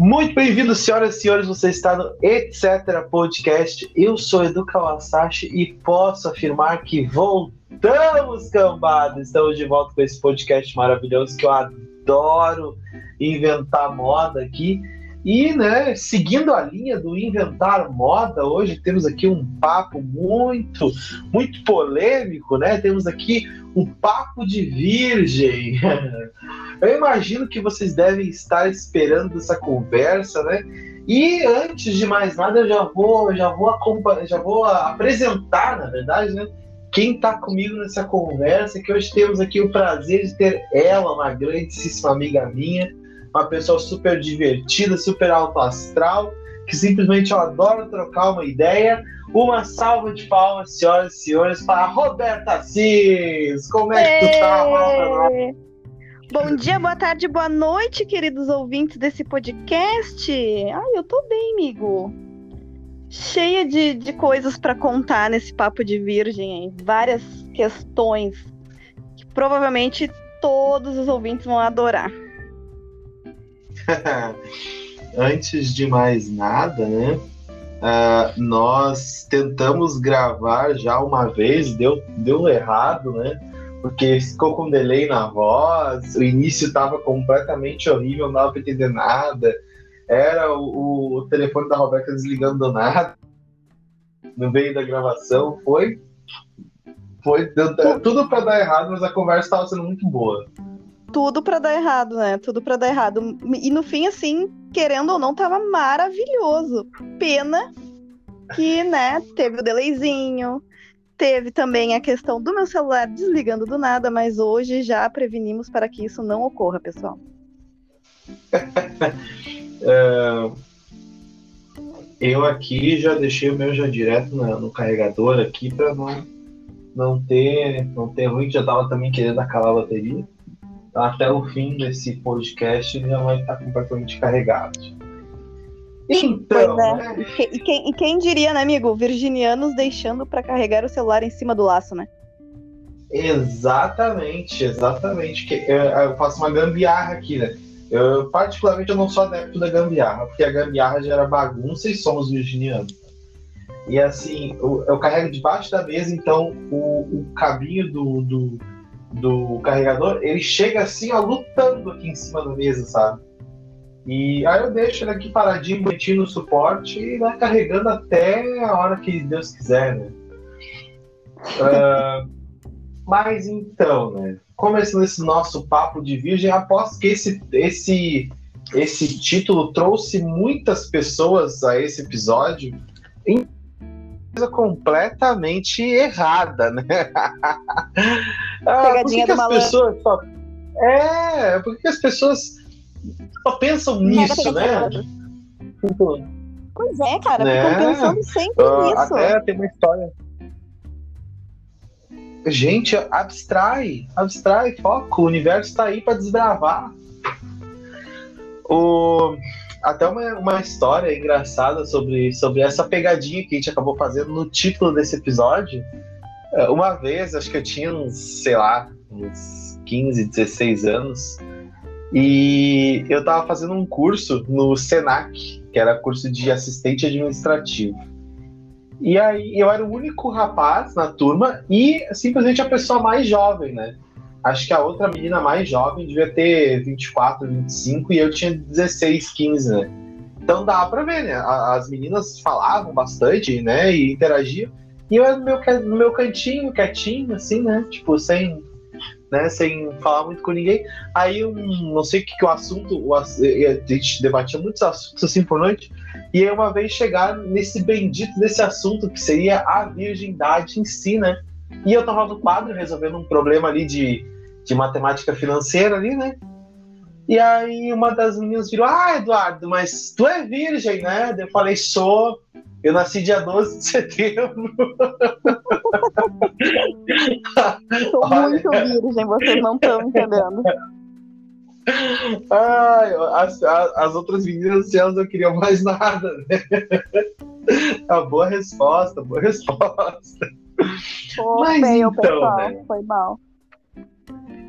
Muito bem-vindo, senhoras e senhores. Você está no Etc. Podcast. Eu sou Edu Kawasashi e posso afirmar que voltamos, cambada. Estamos de volta com esse podcast maravilhoso que eu adoro inventar moda aqui. E, né, seguindo a linha do inventar moda, hoje temos aqui um papo muito, muito polêmico, né? Temos aqui um papo de virgem. Eu imagino que vocês devem estar esperando essa conversa, né? E antes de mais nada, eu já vou, já vou, já vou apresentar, na verdade, né? Quem está comigo nessa conversa, que hoje temos aqui o prazer de ter ela, uma grandíssima amiga minha, uma pessoa super divertida, super alto astral, que simplesmente eu adoro trocar uma ideia. Uma salva de palmas, senhoras e senhores, para a Roberta Assis. Como é que tu tá, Roberta? Bom dia, boa tarde, boa noite, queridos ouvintes desse podcast. Ai, eu tô bem, amigo. Cheia de, de coisas para contar nesse papo de virgem, hein? várias questões que provavelmente todos os ouvintes vão adorar. Antes de mais nada, né? Uh, nós tentamos gravar já uma vez, deu, deu errado, né? Porque ficou com delay na voz, o início estava completamente horrível, não dava para entender nada. Era o, o, telefone da Roberta desligando do nada no meio da gravação. Foi. Foi deu, tudo para dar errado, mas a conversa estava sendo muito boa tudo para dar errado, né? Tudo para dar errado. E no fim, assim, querendo ou não, tava maravilhoso. Pena que, né, teve o delayzinho, teve também a questão do meu celular desligando do nada, mas hoje já prevenimos para que isso não ocorra, pessoal. é, eu aqui já deixei o meu já direto no, carregador aqui para não, não ter não ter ruim, já tava também querendo acabar a bateria até o fim desse podcast já vai estar completamente carregado. Então, é. né? e, quem, e, quem, diria, né, amigo? Virginianos deixando para carregar o celular em cima do laço, né? Exatamente, exatamente. Que eu, eu faço uma gambiarra aqui, né? Eu, particularmente, eu não sou adepto da gambiarra, porque a gambiarra gera bagunça e somos virginianos. E assim, eu, eu carrego debaixo da mesa, então o, o cabinho do, do, do carregador, ele chega assim, ó, lutando aqui em cima da mesa, sabe? E aí eu deixo ele aqui paradinho, bonitinho no suporte e vai carregando até a hora que Deus quiser, né? uh, mas então, né? Começando esse nosso papo de virgem, aposto que esse, esse, esse título trouxe muitas pessoas a esse episódio coisa completamente errada, né? ah, Pegadinha por que, que as pessoas só... É, por que as pessoas só pensam nisso, né? Pois é, cara, né? ficam pensando sempre uh, nisso. Até tem uma história. Gente, abstrai, abstrai, foco, o universo tá aí para desbravar. O até uma, uma história engraçada sobre, sobre essa pegadinha que a gente acabou fazendo no título desse episódio. É, uma vez, acho que eu tinha uns, sei lá, uns 15, 16 anos, e eu estava fazendo um curso no SENAC, que era curso de assistente administrativo. E aí eu era o único rapaz na turma e simplesmente a pessoa mais jovem, né? Acho que a outra menina mais jovem devia ter 24, 25 e eu tinha 16, 15, né? Então dá pra ver, né? As meninas falavam bastante, né? E interagiam. E eu no meu, no meu cantinho, quietinho, assim, né? Tipo, sem, né? Sem falar muito com ninguém. Aí, um, não sei o que, que o assunto, o, a gente debatia muitos assuntos assim por noite. E aí, uma vez chegar nesse bendito desse assunto que seria a virgindade em si, né? E eu tava no quadro resolvendo um problema ali de, de matemática financeira ali, né? E aí uma das meninas virou, ah, Eduardo, mas tu é virgem, né? Eu falei, sou. Eu nasci dia 12 de setembro. Sou muito virgem, vocês não estão entendendo. Ai, as, as outras meninas, elas não queriam mais nada, né? A boa resposta, boa resposta. Pô, Mas então, pessoal, né? foi mal.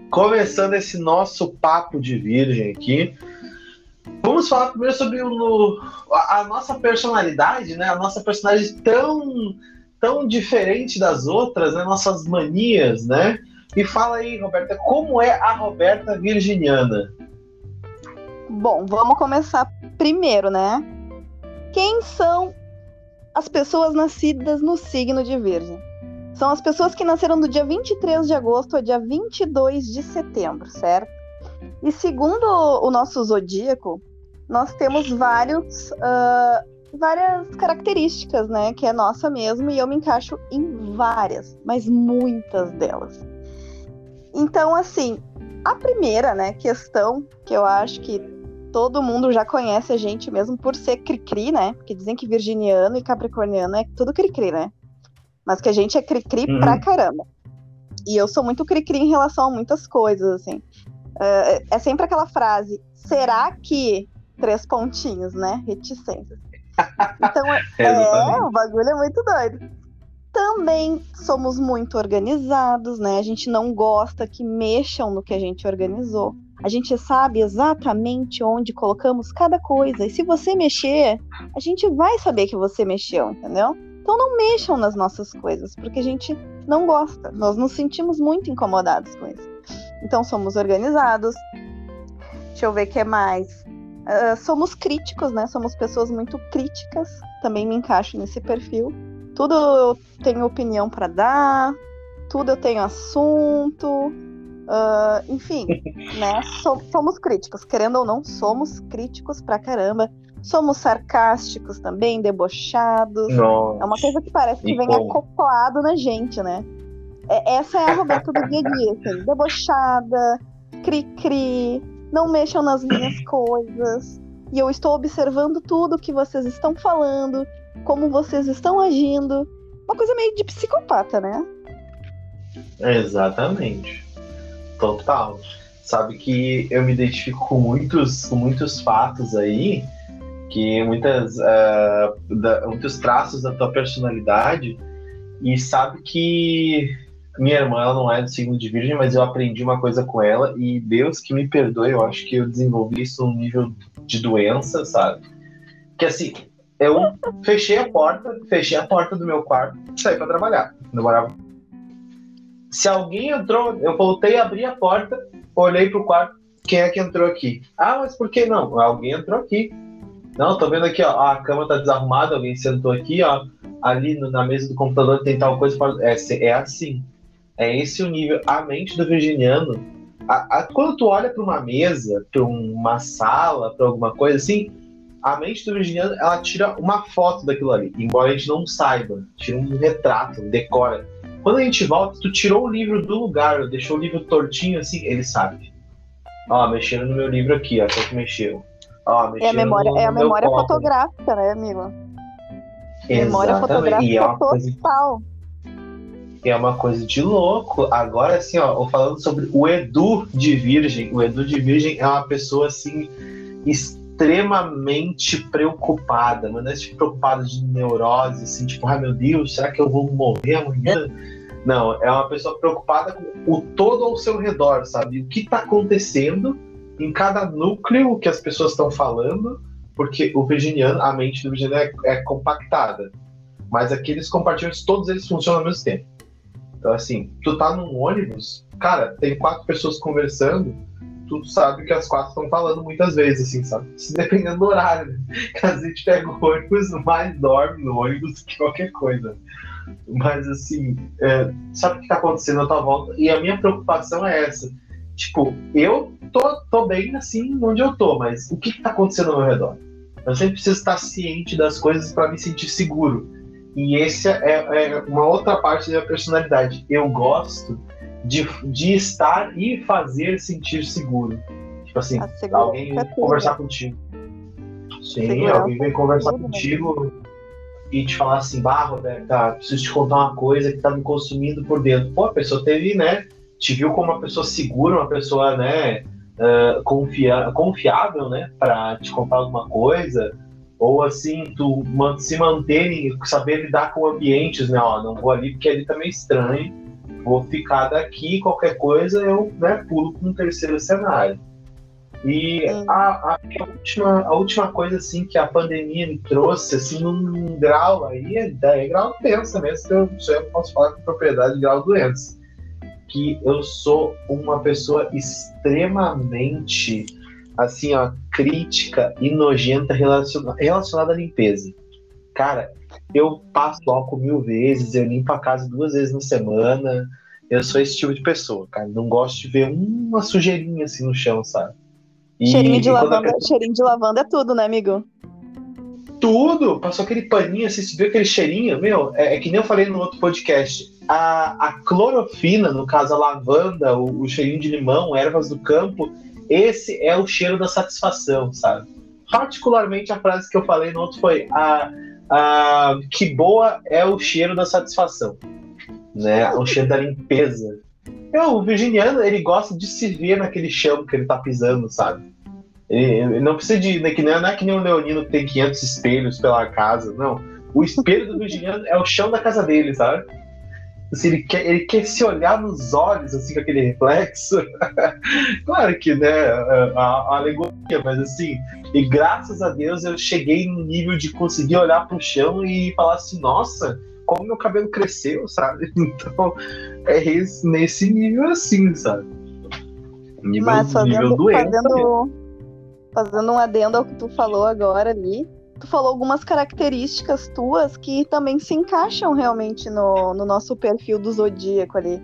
Começando esse nosso papo de virgem aqui, vamos falar primeiro sobre o, a, a, nossa personalidade, né? A nossa personalidade tão, tão diferente das outras, né? Nossas manias, né? E fala aí, Roberta, como é a Roberta virginiana? Bom, vamos começar primeiro, né? Quem são as pessoas nascidas no signo de Virgem? São as pessoas que nasceram do dia 23 de agosto ao dia 22 de setembro, certo? E segundo o nosso zodíaco, nós temos vários, uh, várias características, né? Que é nossa mesmo, e eu me encaixo em várias, mas muitas delas. Então, assim, a primeira, né, questão que eu acho que todo mundo já conhece a gente mesmo por ser cri-cri, né? Porque dizem que virginiano e capricorniano é tudo cri-cri, né? Mas que a gente é cri-cri uhum. pra caramba. E eu sou muito cri-cri em relação a muitas coisas, assim. Uh, é sempre aquela frase, será que... Três pontinhos, né? Reticências. Então, é, é, o bagulho é muito doido. Também somos muito organizados, né? A gente não gosta que mexam no que a gente organizou. A gente sabe exatamente onde colocamos cada coisa. E se você mexer, a gente vai saber que você mexeu, entendeu? Então não mexam nas nossas coisas, porque a gente não gosta. Nós nos sentimos muito incomodados com isso. Então somos organizados. Deixa eu ver o que é mais. Uh, somos críticos, né? Somos pessoas muito críticas. Também me encaixo nesse perfil. Tudo eu tenho opinião para dar, tudo eu tenho assunto. Uh, enfim, né? somos críticos, querendo ou não, somos críticos pra caramba. Somos sarcásticos também, debochados. Nossa. É uma coisa que parece que vem acoplado na gente, né? É, essa é a Roberta do dia, assim, debochada, cri-cri, não mexam nas minhas coisas. E eu estou observando tudo que vocês estão falando, como vocês estão agindo. Uma coisa meio de psicopata, né? Exatamente total. Sabe que eu me identifico com muitos, com muitos fatos aí, que muitas, uh, da, muitos traços da tua personalidade, e sabe que minha irmã ela não é do signo de virgem, mas eu aprendi uma coisa com ela, e Deus que me perdoe, eu acho que eu desenvolvi isso num nível de doença, sabe? Que assim, eu fechei a porta, fechei a porta do meu quarto, saí para trabalhar. Eu morava se alguém entrou, eu voltei a abrir a porta, olhei pro quarto, quem é que entrou aqui? Ah, mas por que não? Alguém entrou aqui. Não, tô vendo aqui, ó, a cama tá desarrumada, alguém sentou aqui, ó, ali no, na mesa do computador tem tal coisa. É, é assim. É esse o nível. A mente do virginiano, a, a, quando tu olha para uma mesa, para uma sala, para alguma coisa assim, a mente do virginiano, ela tira uma foto daquilo ali, embora a gente não saiba, tira um retrato, decora. Quando a gente volta, tu tirou o livro do lugar, deixou o livro tortinho assim, ele sabe. Ó, mexendo no meu livro aqui, ó, só que mexeu. Ó, é a memória, no, é a memória fotográfica, né, amigo? Exatamente. Memória fotográfica é uma é uma coisa de louco. Agora, assim, ó, falando sobre o Edu de Virgem. O Edu de Virgem é uma pessoa, assim, extremamente preocupada, mas não é tipo, preocupada de neurose, assim, tipo, ai meu Deus, será que eu vou morrer amanhã? Não, é uma pessoa preocupada com o todo ao seu redor, sabe? O que está acontecendo em cada núcleo que as pessoas estão falando, porque o virginiano, a mente do virginiano é, é compactada. Mas aqueles compartimentos, todos eles funcionam ao mesmo tempo. Então, assim, tu tá num ônibus, cara, tem quatro pessoas conversando, tu sabe que as quatro estão falando muitas vezes, assim, sabe? Se dependendo do horário, né? a gente pega o ônibus, mais dorme no ônibus que qualquer coisa. Mas, assim, é, sabe o que tá acontecendo à tua volta? E a minha preocupação é essa. Tipo, eu tô, tô bem, assim, onde eu tô, mas o que que tá acontecendo ao meu redor? Eu sempre preciso estar ciente das coisas para me sentir seguro. E essa é, é uma outra parte da minha personalidade. Eu gosto de, de estar e fazer sentir seguro. Tipo assim, alguém vem conversar contigo. Sim, Segurança alguém vem conversar tudo, contigo né? e te falar assim, bah, Roberta, preciso te contar uma coisa que tá me consumindo por dentro. Pô, a pessoa teve, né? Te viu como uma pessoa segura, uma pessoa, né? Uh, confia confiável, né? Pra te contar alguma coisa. Ou assim, tu se manter, saber lidar com ambientes, né? Ó, não vou ali porque ali tá meio estranho vou ficar daqui, qualquer coisa eu né, pulo para um terceiro cenário. E a, a, a, última, a última coisa assim que a pandemia me trouxe, assim, num grau aí, é, é grau doença mesmo, que eu, eu posso falar com propriedade de grau doença. Que eu sou uma pessoa extremamente assim, ó, crítica e nojenta relaciona, relacionada à limpeza. Cara, eu passo álcool mil vezes, eu limpo a casa duas vezes na semana. Eu sou esse tipo de pessoa, cara. Não gosto de ver uma sujeirinha assim no chão, sabe? E, cheirinho de lavanda, a... cheirinho de lavanda é tudo, né, amigo? Tudo! Passou aquele paninho, assim, você viu aquele cheirinho? Meu, é, é, que nem eu falei no outro podcast. A, a clorofina, no caso a lavanda, o, o cheirinho de limão, ervas do campo, esse é o cheiro da satisfação, sabe? Particularmente a frase que eu falei no outro foi a, a que boa é o cheiro da satisfação, né? O cheiro da limpeza. Eu, o virginiano, ele gosta de se ver naquele chão que ele tá pisando, sabe? Ele, não precisa de. Né, que não, é, não é que nem o leonino que tem 500 espelhos pela casa, não. O espelho do virginiano é o chão da casa dele, sabe? Assim, ele, quer, ele quer se olhar nos olhos, assim, com aquele reflexo. claro que, né, a, a, alegoria, mas assim, e graças a Deus eu cheguei no nível de conseguir olhar pro chão e falar assim, nossa, como meu cabelo cresceu, sabe? Então, é esse, nesse nível assim, sabe? Nível, Mas fazendo, nível doente. Fazendo, fazendo um adendo ao que tu falou agora ali, tu falou algumas características tuas que também se encaixam realmente no, no nosso perfil do Zodíaco ali.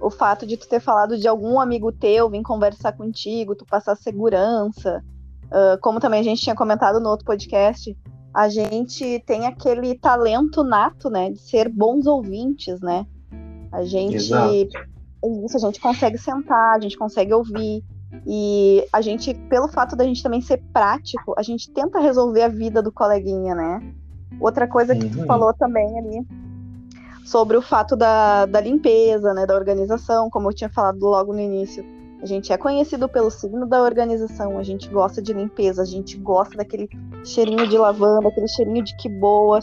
O fato de tu ter falado de algum amigo teu vir conversar contigo, tu passar segurança. Uh, como também a gente tinha comentado no outro podcast, a gente tem aquele talento nato, né, de ser bons ouvintes, né? A gente. Exato. Isso, a gente consegue sentar, a gente consegue ouvir. E a gente, pelo fato da gente também ser prático, a gente tenta resolver a vida do coleguinha, né? Outra coisa que tu falou também ali sobre o fato da, da limpeza, né, da organização, como eu tinha falado logo no início. A gente é conhecido pelo signo da organização, a gente gosta de limpeza, a gente gosta daquele cheirinho de lavanda, aquele cheirinho de que boa,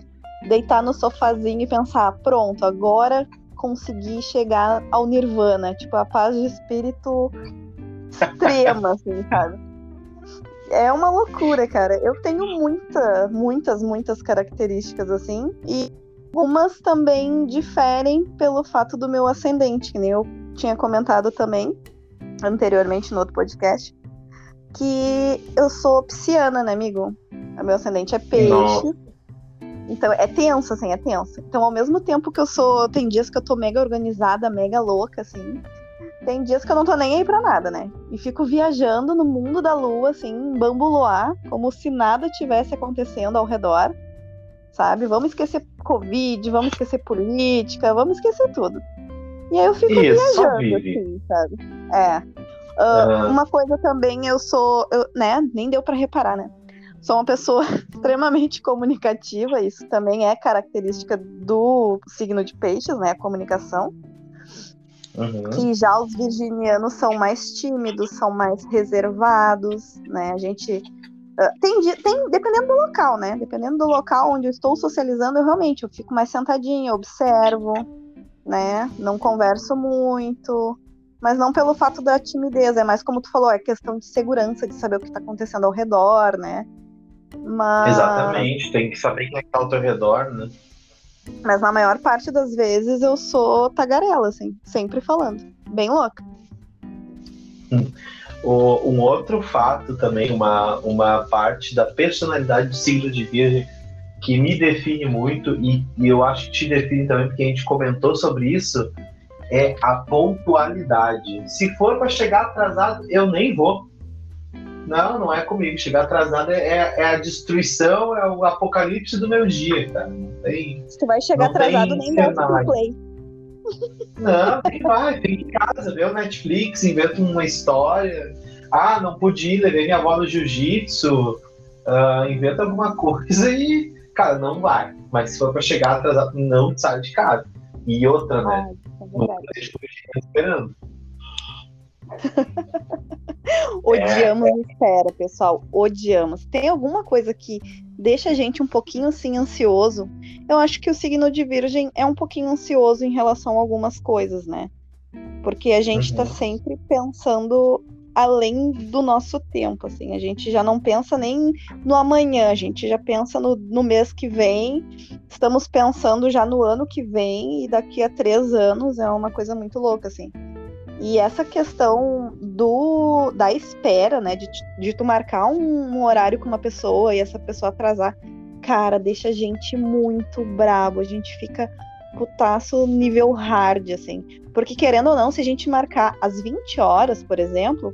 deitar no sofazinho e pensar, pronto, agora consegui chegar ao nirvana, tipo a paz de espírito extrema, assim, sabe? É uma loucura, cara. Eu tenho muita, muitas, muitas características assim, e algumas também diferem pelo fato do meu ascendente, que nem eu tinha comentado também anteriormente no outro podcast, que eu sou pisciana, né, amigo? O meu ascendente é peixe. Nossa. Então é tenso, assim, é tenso. Então, ao mesmo tempo que eu sou. Tem dias que eu tô mega organizada, mega louca, assim. Tem dias que eu não tô nem aí pra nada, né? E fico viajando no mundo da lua, assim, bambuloar, como se nada tivesse acontecendo ao redor, sabe? Vamos esquecer Covid, vamos esquecer política, vamos esquecer tudo. E aí eu fico Isso, viajando, assim, sabe? É. Uh, uhum. Uma coisa também, eu sou, eu, né? Nem deu para reparar, né? Sou uma pessoa extremamente comunicativa, isso também é característica do signo de peixes, né? A comunicação. Uhum. Que já os virginianos são mais tímidos, são mais reservados, né? A gente. Uh, tem, tem, dependendo do local, né? Dependendo do local onde eu estou socializando, eu realmente eu fico mais sentadinha, observo, né? Não converso muito, mas não pelo fato da timidez, é mais como tu falou, é questão de segurança, de saber o que está acontecendo ao redor, né? Mas... Exatamente, tem que saber quem é está ao teu redor, né? Mas na maior parte das vezes eu sou tagarela, assim, sempre falando. Bem louca. Um outro fato também, uma, uma parte da personalidade do signo de Virgem que me define muito e, e eu acho que te define também porque a gente comentou sobre isso é a pontualidade. Se for para chegar atrasado, eu nem vou. Não, não é comigo. Chegar atrasado é, é, é, a destruição, é o apocalipse do meu dia, cara. Não tem. Se tu vai chegar atrasado, nem dá pro play. Não, tem que vai, tem em casa, ver o Netflix, inventa uma história. Ah, não pude ir, levei minha avó no jiu-jitsu. Uh, inventa alguma coisa e, cara, não vai. Mas se for para chegar atrasado, não sai de casa. E outra, né? Ah, é não deixa o esperando. Odiamos é. espera, pessoal. Odiamos. Tem alguma coisa que deixa a gente um pouquinho assim ansioso? Eu acho que o signo de Virgem é um pouquinho ansioso em relação a algumas coisas, né? Porque a gente está uhum. sempre pensando além do nosso tempo, assim. A gente já não pensa nem no amanhã, a gente já pensa no, no mês que vem, estamos pensando já no ano que vem e daqui a três anos é uma coisa muito louca, assim. E essa questão do da espera, né, de, de tu marcar um, um horário com uma pessoa e essa pessoa atrasar, cara, deixa a gente muito brabo, a gente fica putaço nível hard, assim. Porque querendo ou não, se a gente marcar às 20 horas, por exemplo,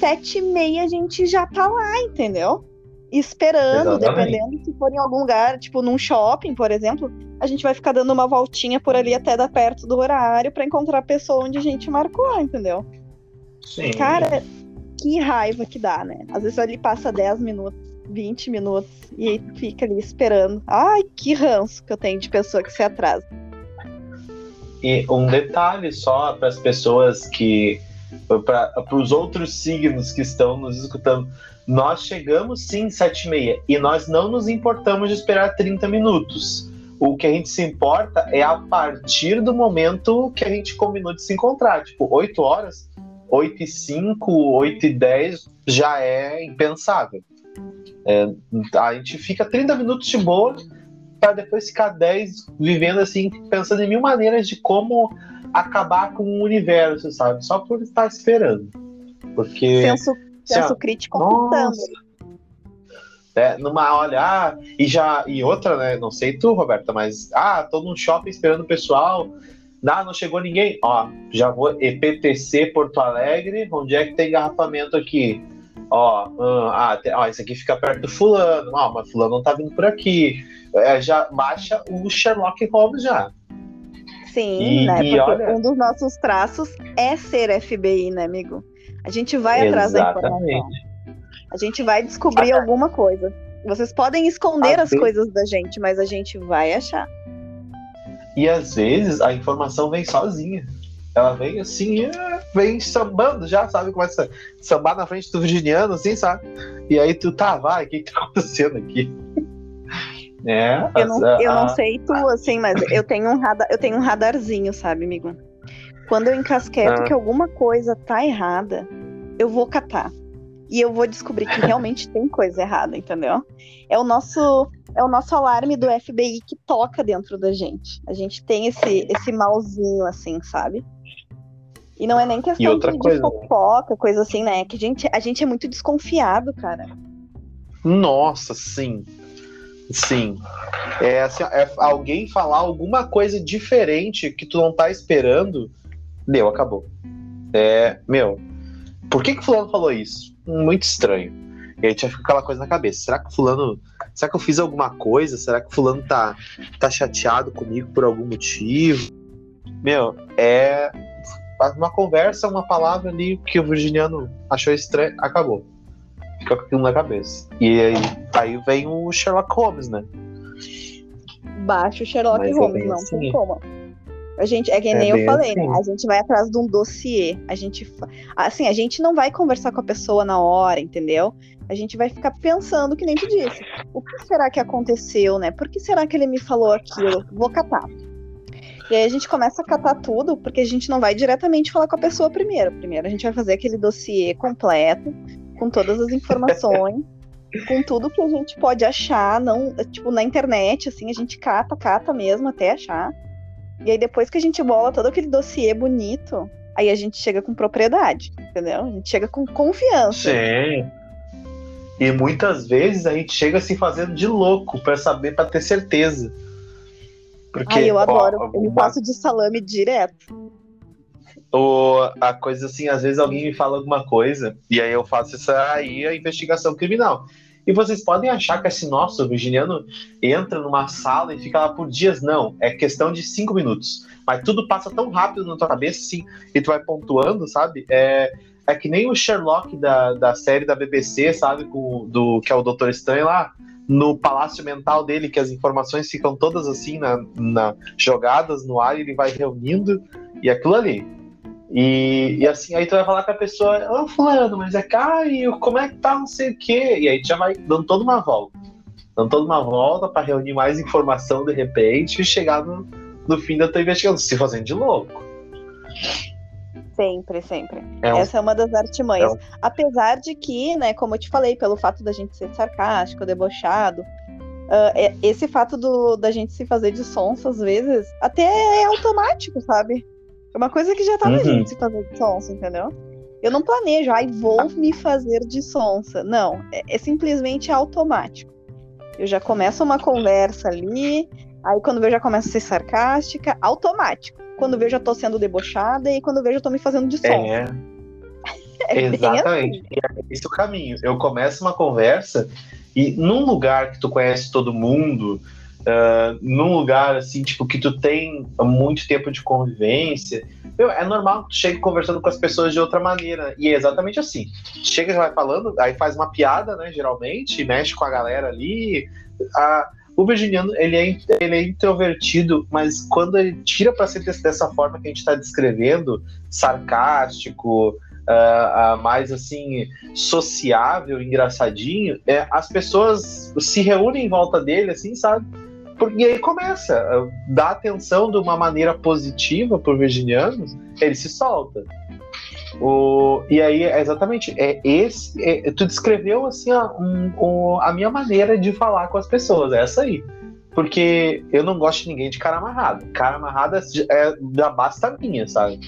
sete e meia a gente já tá lá, entendeu? Esperando, Exatamente. dependendo se for em algum lugar, tipo num shopping, por exemplo, a gente vai ficar dando uma voltinha por ali até dar perto do horário para encontrar a pessoa onde a gente marcou, entendeu? Sim. Cara, que raiva que dá, né? Às vezes ali passa 10 minutos, 20 minutos e aí fica ali esperando. Ai, que ranço que eu tenho de pessoa que se atrasa. E um detalhe só para as pessoas que. para os outros signos que estão nos escutando. Nós chegamos sim sete e meia e nós não nos importamos de esperar 30 minutos. O que a gente se importa é a partir do momento que a gente combinou de se encontrar. Tipo, 8 horas, 8 e 5, 8 e 10 já é impensável. É, a gente fica 30 minutos de boa para depois ficar 10 vivendo assim, pensando em mil maneiras de como acabar com o universo, sabe? Só por estar esperando. Porque. Senso, senso crítico nossa, é, numa olha, ah, e já. E outra, né? Não sei tu, Roberta, mas ah, tô num shopping esperando o pessoal. Ah, não chegou ninguém. Ó, já vou EPTC Porto Alegre. Onde é que tem engarrafamento aqui? Ó, hum, ah, tem, ó, esse aqui fica perto do fulano. Ó, mas fulano não tá vindo por aqui. É, já baixa o Sherlock Holmes já. Sim, e, né? E Porque olha... um dos nossos traços é ser FBI, né, amigo? A gente vai atrás da informação. A gente vai descobrir ah, alguma coisa. Vocês podem esconder as coisas da gente, mas a gente vai achar. E às vezes a informação vem sozinha. Ela vem assim, é, vem sambando já, sabe? Começa a sambar na frente do virginiano, assim, sabe? E aí tu, tá, vai, o que, que tá acontecendo aqui? É, eu não, eu não sei tu, assim, mas eu tenho um radar, eu tenho um radarzinho, sabe, amigo? Quando eu encasqueto ah. que alguma coisa tá errada, eu vou catar. E eu vou descobrir que realmente tem coisa errada, entendeu? É o nosso é o nosso alarme do FBI que toca dentro da gente. A gente tem esse esse malzinho assim, sabe? E não é nem questão de, coisa... de fofoca, coisa assim, né? É que a gente, a gente é muito desconfiado, cara. Nossa, sim. Sim. É, assim, é alguém falar alguma coisa diferente que tu não tá esperando, deu, acabou. É, meu, por que que fulano falou isso? Muito estranho. E aí tinha aquela coisa na cabeça. Será que fulano. Será que eu fiz alguma coisa? Será que fulano tá, tá chateado comigo por algum motivo? Meu, é uma conversa, uma palavra ali que o virginiano achou estranho, acabou. Fica com aquilo na cabeça. E aí, aí vem o Sherlock Holmes, né? Baixa o Sherlock Mas é Holmes, é não assim. tem como. A gente, é que é nem eu falei, né? assim. né? A gente vai atrás de um dossiê. A gente, assim, a gente não vai conversar com a pessoa na hora, entendeu? A gente vai ficar pensando, que nem tu disse. O que será que aconteceu, né? Por que será que ele me falou aquilo? Vou catar. E aí a gente começa a catar tudo, porque a gente não vai diretamente falar com a pessoa primeiro. Primeiro a gente vai fazer aquele dossiê completo, com todas as informações, com tudo que a gente pode achar, não, tipo, na internet, assim, a gente cata, cata mesmo até achar. E aí depois que a gente bola todo aquele dossiê bonito, aí a gente chega com propriedade, entendeu? A gente chega com confiança. Sim. E muitas vezes a gente chega se fazendo de louco para saber, para ter certeza. Porque, Ai, eu adoro. Ó, eu me passo de salame direto ou a coisa assim, às vezes alguém me fala alguma coisa e aí eu faço essa aí a investigação criminal. E vocês podem achar que assim, nossa, o virginiano entra numa sala e fica lá por dias. Não, é questão de cinco minutos. Mas tudo passa tão rápido na tua cabeça, assim, e tu vai pontuando, sabe? É, é que nem o Sherlock da, da série da BBC, sabe? Com, do, que é o Doutor Estranho lá, no palácio mental dele, que as informações ficam todas assim, na, na jogadas no ar, e ele vai reunindo, e aquilo ali e, e assim, aí tu vai falar com a pessoa, ô oh, fulano, mas é Caio, como é que tá, não sei o quê. E aí tu já vai dando toda uma volta. Dando toda uma volta para reunir mais informação de repente e chegar no, no fim da tua investigação, se fazendo de louco. Sempre, sempre. É um- Essa é uma das artimanhas. É um- Apesar de que, né, como eu te falei, pelo fato da gente ser sarcástico, debochado, é- esse fato do, da gente se fazer de sonso, às vezes, até é automático, sabe? É uma coisa que já na Uhum. gente se fazer de sonso, entendeu? Eu não planejo, ai, vou me fazer de sonsa. Não, é, é simplesmente automático. Eu já começo uma conversa ali, aí quando eu já começo a ser sarcástica, automático. Quando eu vejo, já tô sendo debochada e quando vejo, eu tô me fazendo de sonsa. É, É exatamente. E é esse o caminho. Eu começo uma conversa e num lugar que tu conhece todo mundo, ah, num lugar assim, tipo, que tu tem muito tempo de convivência, meu, é normal que tu chegue conversando com as pessoas de outra maneira. E é exatamente assim. Chega, já vai falando, aí faz uma piada, né, geralmente, mexe com a galera ali. A- o virginiano, ele é, ele é introvertido, mas quando ele tira para ser dessa forma que a gente está descrevendo, sarcástico, ah, ah, mais assim, sociável, engraçadinho, é, as pessoas se reúnem em volta dele, assim, sabe? Porque aí começa, dar atenção de uma maneira positiva pro virginiano, ele se solta. O, e aí, é exatamente, é esse. é- tu descreveu assim a, um- a minha maneira de falar com as pessoas, é essa aí. Porque eu não gosto de ninguém de cara amarrado. Cara amarrada é da basta minha, sabe?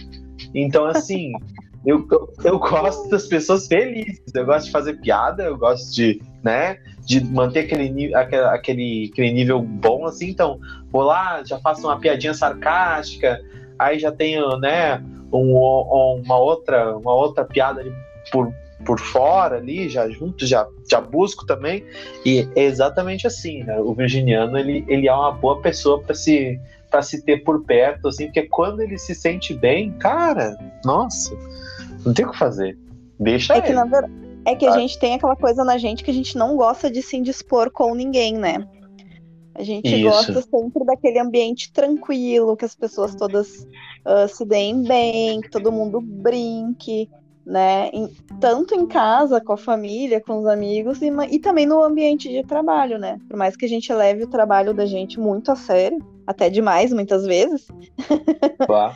Então, assim, eu, eu, eu gosto das pessoas felizes. Eu gosto de fazer piada, eu gosto de, né, de manter aquele, aquele, aquele, nível bom, assim. Então, vou lá, já faço uma piadinha sarcástica, aí já tenho, né, um- um- uma, outra, uma outra piada ali por, por fora ali, já junto, já, já busco também. E é exatamente assim, né? O virginiano, ele, ele é uma boa pessoa para se para se ter por perto, assim, porque quando ele se sente bem, cara, nossa, não tem o que fazer. Deixa É que, ele. na ver... é que a Ah. gente tem aquela coisa na gente que a gente não gosta de se indispor com ninguém, né? A gente Isso. gosta sempre daquele ambiente tranquilo, que as pessoas todas ah, se deem bem, que todo mundo brinque, né? Em- tanto em casa, com a família, com os amigos, e, e também no ambiente de trabalho, né? Por mais que a gente leve o trabalho da gente muito a sério, até demais, muitas vezes, Tá?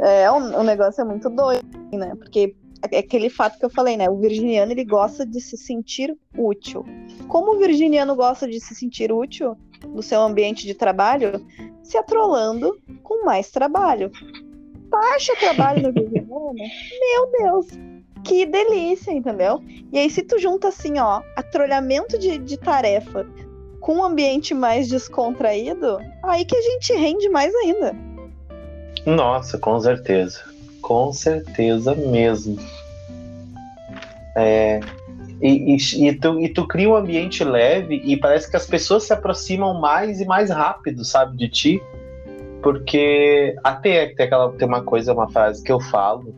é, o, o negócio é muito doido, né? Porque aquele fato que eu falei, né? O virginiano, ele gosta de se sentir útil. Como o virginiano gosta de se sentir útil no seu ambiente de trabalho? Se atrolando com mais trabalho. Taxa trabalho no virginiano? Meu Deus! Que delícia, entendeu? E aí, se tu junta assim, ó, atrolhamento de, de tarefa com um ambiente mais descontraído, aí que a gente rende mais ainda. Nossa, com certeza. Com certeza mesmo. É, e, e- e tu, e tu cria um ambiente leve e parece que as pessoas se aproximam mais e mais rápido, sabe, de ti. Porque até tem, aquela, tem uma coisa, uma frase que eu falo,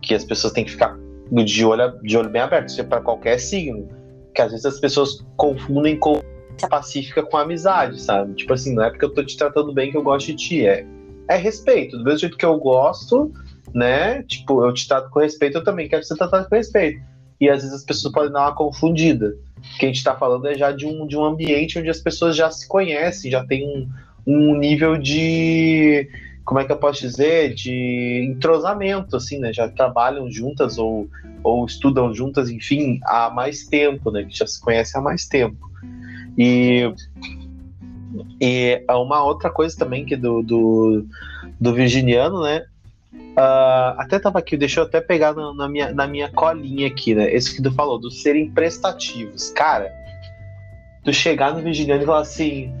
que as pessoas têm que ficar de olho, de olho bem aberto, é para qualquer signo. Que às vezes as pessoas confundem com pacífica com amizade, sabe? Tipo assim, não é porque eu tô te tratando bem que eu gosto de ti, é, é respeito. Do mesmo jeito que eu gosto, né? Tipo, eu te trato com respeito, eu também quero ser tratado com respeito. E às vezes as pessoas podem dar uma confundida. O que a gente tá falando é já de um, de um ambiente onde as pessoas já se conhecem, já tem um, um nível de. Como é que eu posso dizer? De entrosamento, assim, né? Já trabalham juntas ou, ou estudam juntas, enfim, há mais tempo, né? Que já se conhecem há mais tempo. E, e uma outra coisa também que do, do, do virginiano, né? Ah, até tava aqui, deixa eu até pegar na, na minha, na minha colinha aqui, né? Esse que tu falou, dos serem prestativos. Cara, tu chegar no virginiano e falar assim,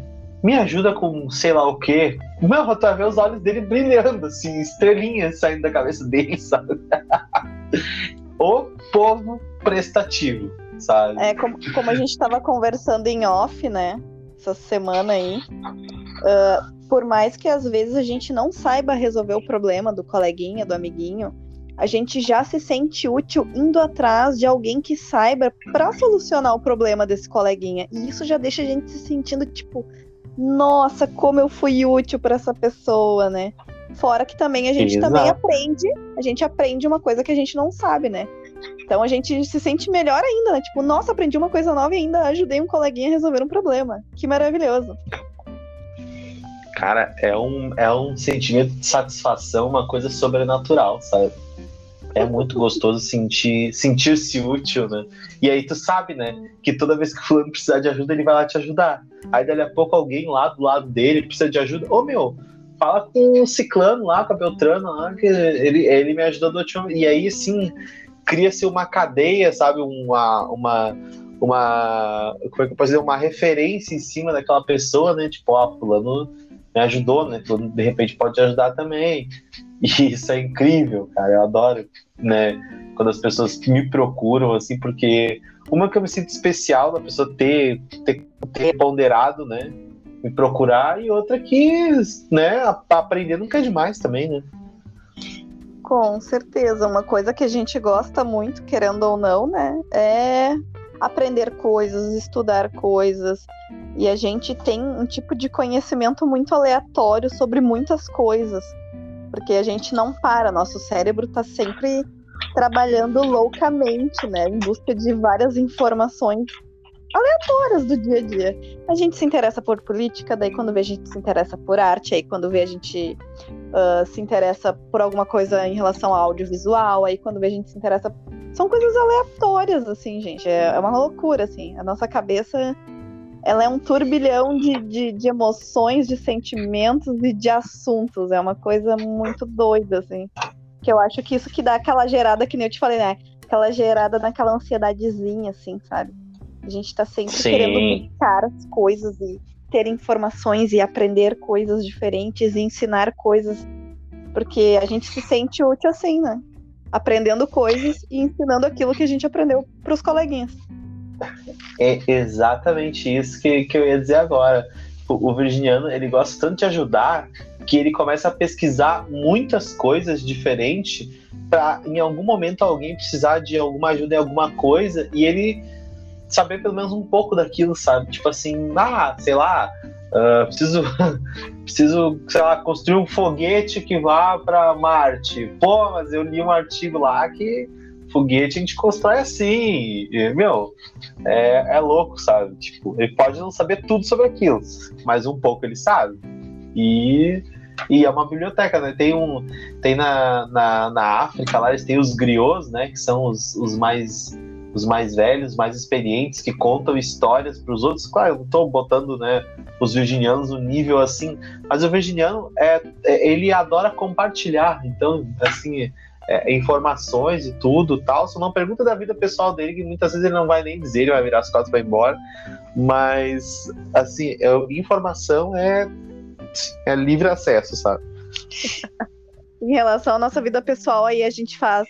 me ajuda com sei lá o quê. Meu, tu vai ver os olhos dele brilhando, assim, estrelinhas saindo da cabeça dele, sabe? o povo prestativo, sabe? É, como, como a gente estava conversando em off, né? Essa semana aí. ah, por mais que às vezes a gente não saiba resolver o problema do coleguinha, do amiguinho, a gente já se sente útil indo atrás de alguém que saiba para solucionar o problema desse coleguinha. E isso já deixa a gente se sentindo tipo, nossa, como eu fui útil para essa pessoa, né? Fora que também a gente Exato. também aprende, a gente aprende uma coisa que a gente não sabe, né? Então a gente se sente melhor ainda, né? Tipo, nossa, aprendi uma coisa nova e ainda ajudei um coleguinha a resolver um problema. Que maravilhoso. Cara, é um, é um sentimento de satisfação, uma coisa sobrenatural, sabe? É muito gostoso sentir sentir-se útil, né? E aí tu sabe, né, que toda vez que o fulano precisar de ajuda, ele vai lá te ajudar. Aí dali a pouco alguém lá do lado dele precisa de ajuda. Ô meu, fala com o ciclano lá, com a Beltrano lá, que ele, ele me ajudou do último. E aí, assim, cria-se uma cadeia, sabe? Uma, uma, uma, como é que eu posso dizer? Uma referência em cima daquela pessoa, né? Tipo, ó, fulano me ajudou, né? Fulano de repente pode te ajudar também. E isso é incrível, cara. Eu adoro, né? Quando as pessoas me procuram, assim, porque uma que eu me sinto especial da pessoa ter, ter, ter ponderado, né? Me procurar, e outra que, né, aprender nunca é demais também, né? Com certeza. Uma coisa que a gente gosta muito, querendo ou não, né? É aprender coisas, estudar coisas. E a gente tem um tipo de conhecimento muito aleatório sobre muitas coisas. Porque a gente não para, nosso cérebro está sempre trabalhando loucamente, né? Em busca de várias informações aleatórias do dia a dia. A gente se interessa por política, daí quando vê a gente se interessa por arte, aí quando vê a gente uh, se interessa por alguma coisa em relação ao audiovisual, aí quando vê a gente se interessa. São coisas aleatórias, assim, gente. É, é uma loucura, assim. A nossa cabeça ela é um turbilhão de, de, de, emoções, de sentimentos e de assuntos. É uma coisa muito doida, assim. Que eu acho que isso que dá aquela gerada, que nem eu te falei, né? Aquela gerada naquela ansiedadezinha, assim, sabe? A gente está sempre Sim. querendo buscar as coisas e ter informações e aprender coisas diferentes e ensinar coisas. Porque a gente se sente útil assim, né? Aprendendo coisas e ensinando aquilo que a gente aprendeu para os coleguinhas. É exatamente isso que, que eu ia dizer agora. O, o virginiano, ele gosta tanto de ajudar que ele começa a pesquisar muitas coisas diferentes para em algum momento alguém precisar de alguma ajuda em alguma coisa e ele saber pelo menos um pouco daquilo, sabe? Tipo assim, ah, sei lá, uh, preciso, preciso, sei lá, construir um foguete que vá para Marte. Pô, mas eu li um artigo lá que foguete a gente constrói assim. E, meu, é, é louco, sabe? Tipo, ele pode não saber tudo sobre aquilo, mas um pouco ele sabe. E e é uma biblioteca, né? Tem um. Tem na, na, na África lá, eles têm os griots, né? Que são os, os mais os mais velhos, mais experientes, que contam histórias para os outros. Claro, eu não estou botando né, os virginianos no nível assim, mas o virginiano é, é ele adora compartilhar, então assim é, informações e tudo, tal. Só uma pergunta da vida pessoal dele que muitas vezes ele não vai nem dizer, ele vai virar as costas e vai embora. Mas assim, eu, informação é é livre acesso, sabe? em relação à nossa vida pessoal, aí a gente faz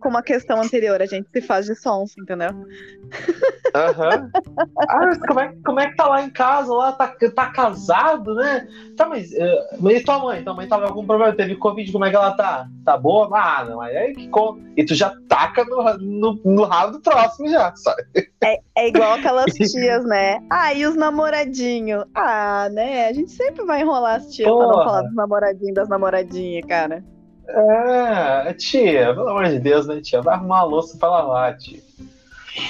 com uma questão anterior, a gente se faz de sons, entendeu? Aham. Uhum. Ah, mas como é, como é que tá lá em casa? Lá tá, tá casado, né? Tá, mas, uh, e tua mãe? Tua mãe tava com algum problema? Teve Covid, como é que ela tá? Tá boa? Ah, não, aí que com... E tu já taca no, no, no rabo do próximo já, sabe? É, é igual aquelas tias, né? Ah, e os namoradinhos? Ah, né? A gente sempre vai enrolar as tias Porra. pra não falar dos namoradinhos das namoradinhas, cara. É, tia, pelo amor de Deus, né, tia? Vai arrumar a louça pra lavar, tia.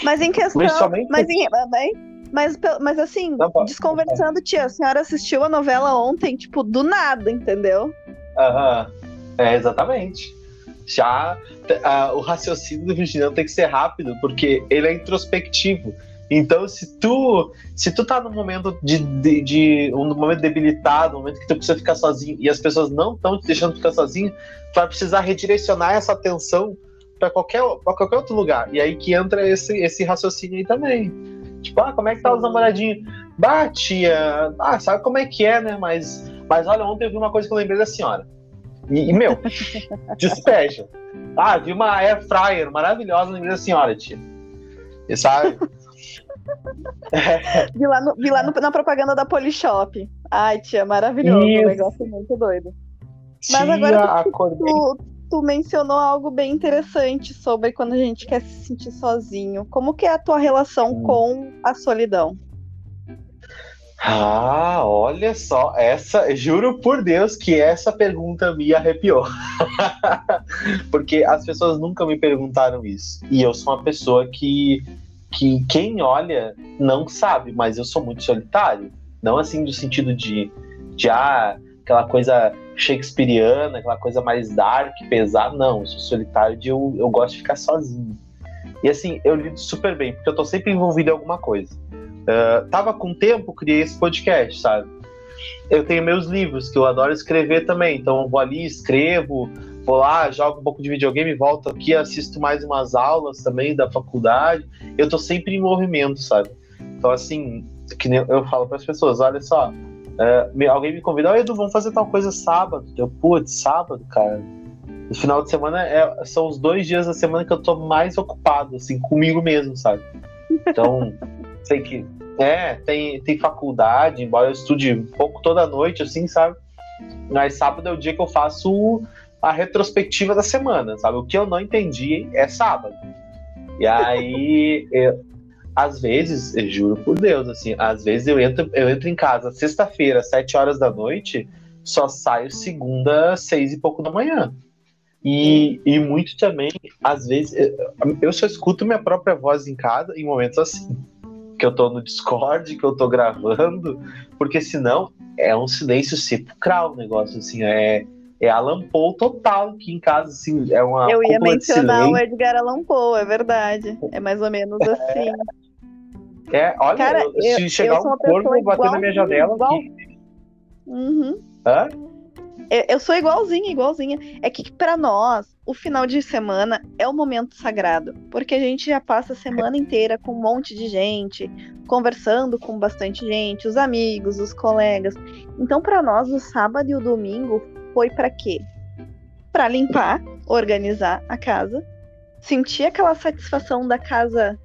Mas em questão. Mas, em, mas, mas assim, tá desconversando, tia, a senhora assistiu a novela ontem, tipo, do nada, entendeu? Aham. É, exatamente. Já o raciocínio do Virginiano tem que ser rápido, porque ele é introspectivo. Então, se tu, se tu tá num momento de, de, de um momento debilitado, um momento que tu precisa ficar sozinho e as pessoas não estão te deixando ficar sozinho, tu vai precisar redirecionar essa atenção para qualquer, pra qualquer outro lugar. E aí que entra esse, esse raciocínio aí também. Tipo, ah, como é que tá os namoradinhos? Bah, tia, ah, sabe como é que é, né? Mas, mas olha, ontem eu vi uma coisa que eu lembrei da senhora. E, e meu, despeja. Ah, vi uma air fryer maravilhosa, lembrei da senhora, tia. E sabe? vi lá, no, vi lá no, na propaganda da Polishop. Ai, tia, maravilhoso. Isso. Um negócio muito doido. Mas tia, agora tu, tu, mencionou algo bem interessante sobre quando a gente quer se sentir sozinho. Como que é a tua relação hum. com a solidão? Ah, olha só, essa, juro por Deus que essa pergunta me arrepiou. Porque as pessoas nunca me perguntaram isso. E eu sou uma pessoa que que quem olha não sabe, mas eu sou muito solitário. Não assim no sentido de, de ah, aquela coisa shakespeariana, aquela coisa mais dark, pesada. Não, eu sou solitário e eu, eu gosto de ficar sozinho. E assim, eu lido super bem, porque eu tô sempre envolvido em alguma coisa. Uh, tava com tempo, criei esse podcast, sabe? Eu tenho meus livros, que eu adoro escrever também, então eu vou ali, escrevo, vou lá, jogo um pouco de videogame, volto aqui, assisto mais umas aulas também da faculdade. Eu tô sempre em movimento, sabe? Então, assim, que eu falo para as pessoas: olha só, uh, alguém me convidou, Edu, vamos fazer tal coisa sábado. Eu, putz, sábado, cara. No final de semana é, são os dois dias da semana que eu tô mais ocupado, assim, comigo mesmo, sabe? Então, sei que. É, tem, tem faculdade, embora eu estude um pouco toda noite, assim, sabe? Mas sábado é o dia que eu faço a retrospectiva da semana, sabe? O que eu não entendi é sábado. E aí, eu, às vezes, eu juro por Deus, assim, às vezes eu entro, eu entro em casa sexta-feira, sete horas da noite, só saio segunda, seis e pouco da manhã. E, e muito também, às vezes, eu só escuto minha própria voz em casa em momentos assim. Que eu tô no Discord, que eu tô gravando, porque senão é um silêncio sepulcral o negócio, assim, é, é Alan Poe total aqui em casa, assim, é uma Eu ia mencionar o Edgar Allan Poe, é verdade. É mais ou menos é. assim. É, olha, Cara, eu, se chegar um corpo bater na minha janela igual... aqui. Uhum. Hã? Eu, eu sou igualzinha, igualzinha. É que para nós, o final de semana é o momento sagrado, porque a gente já passa a semana inteira com um monte de gente, conversando com bastante gente, os amigos, os colegas. Então, para nós, o sábado e o domingo foi para quê? Para limpar, organizar a casa, sentir aquela satisfação da casa,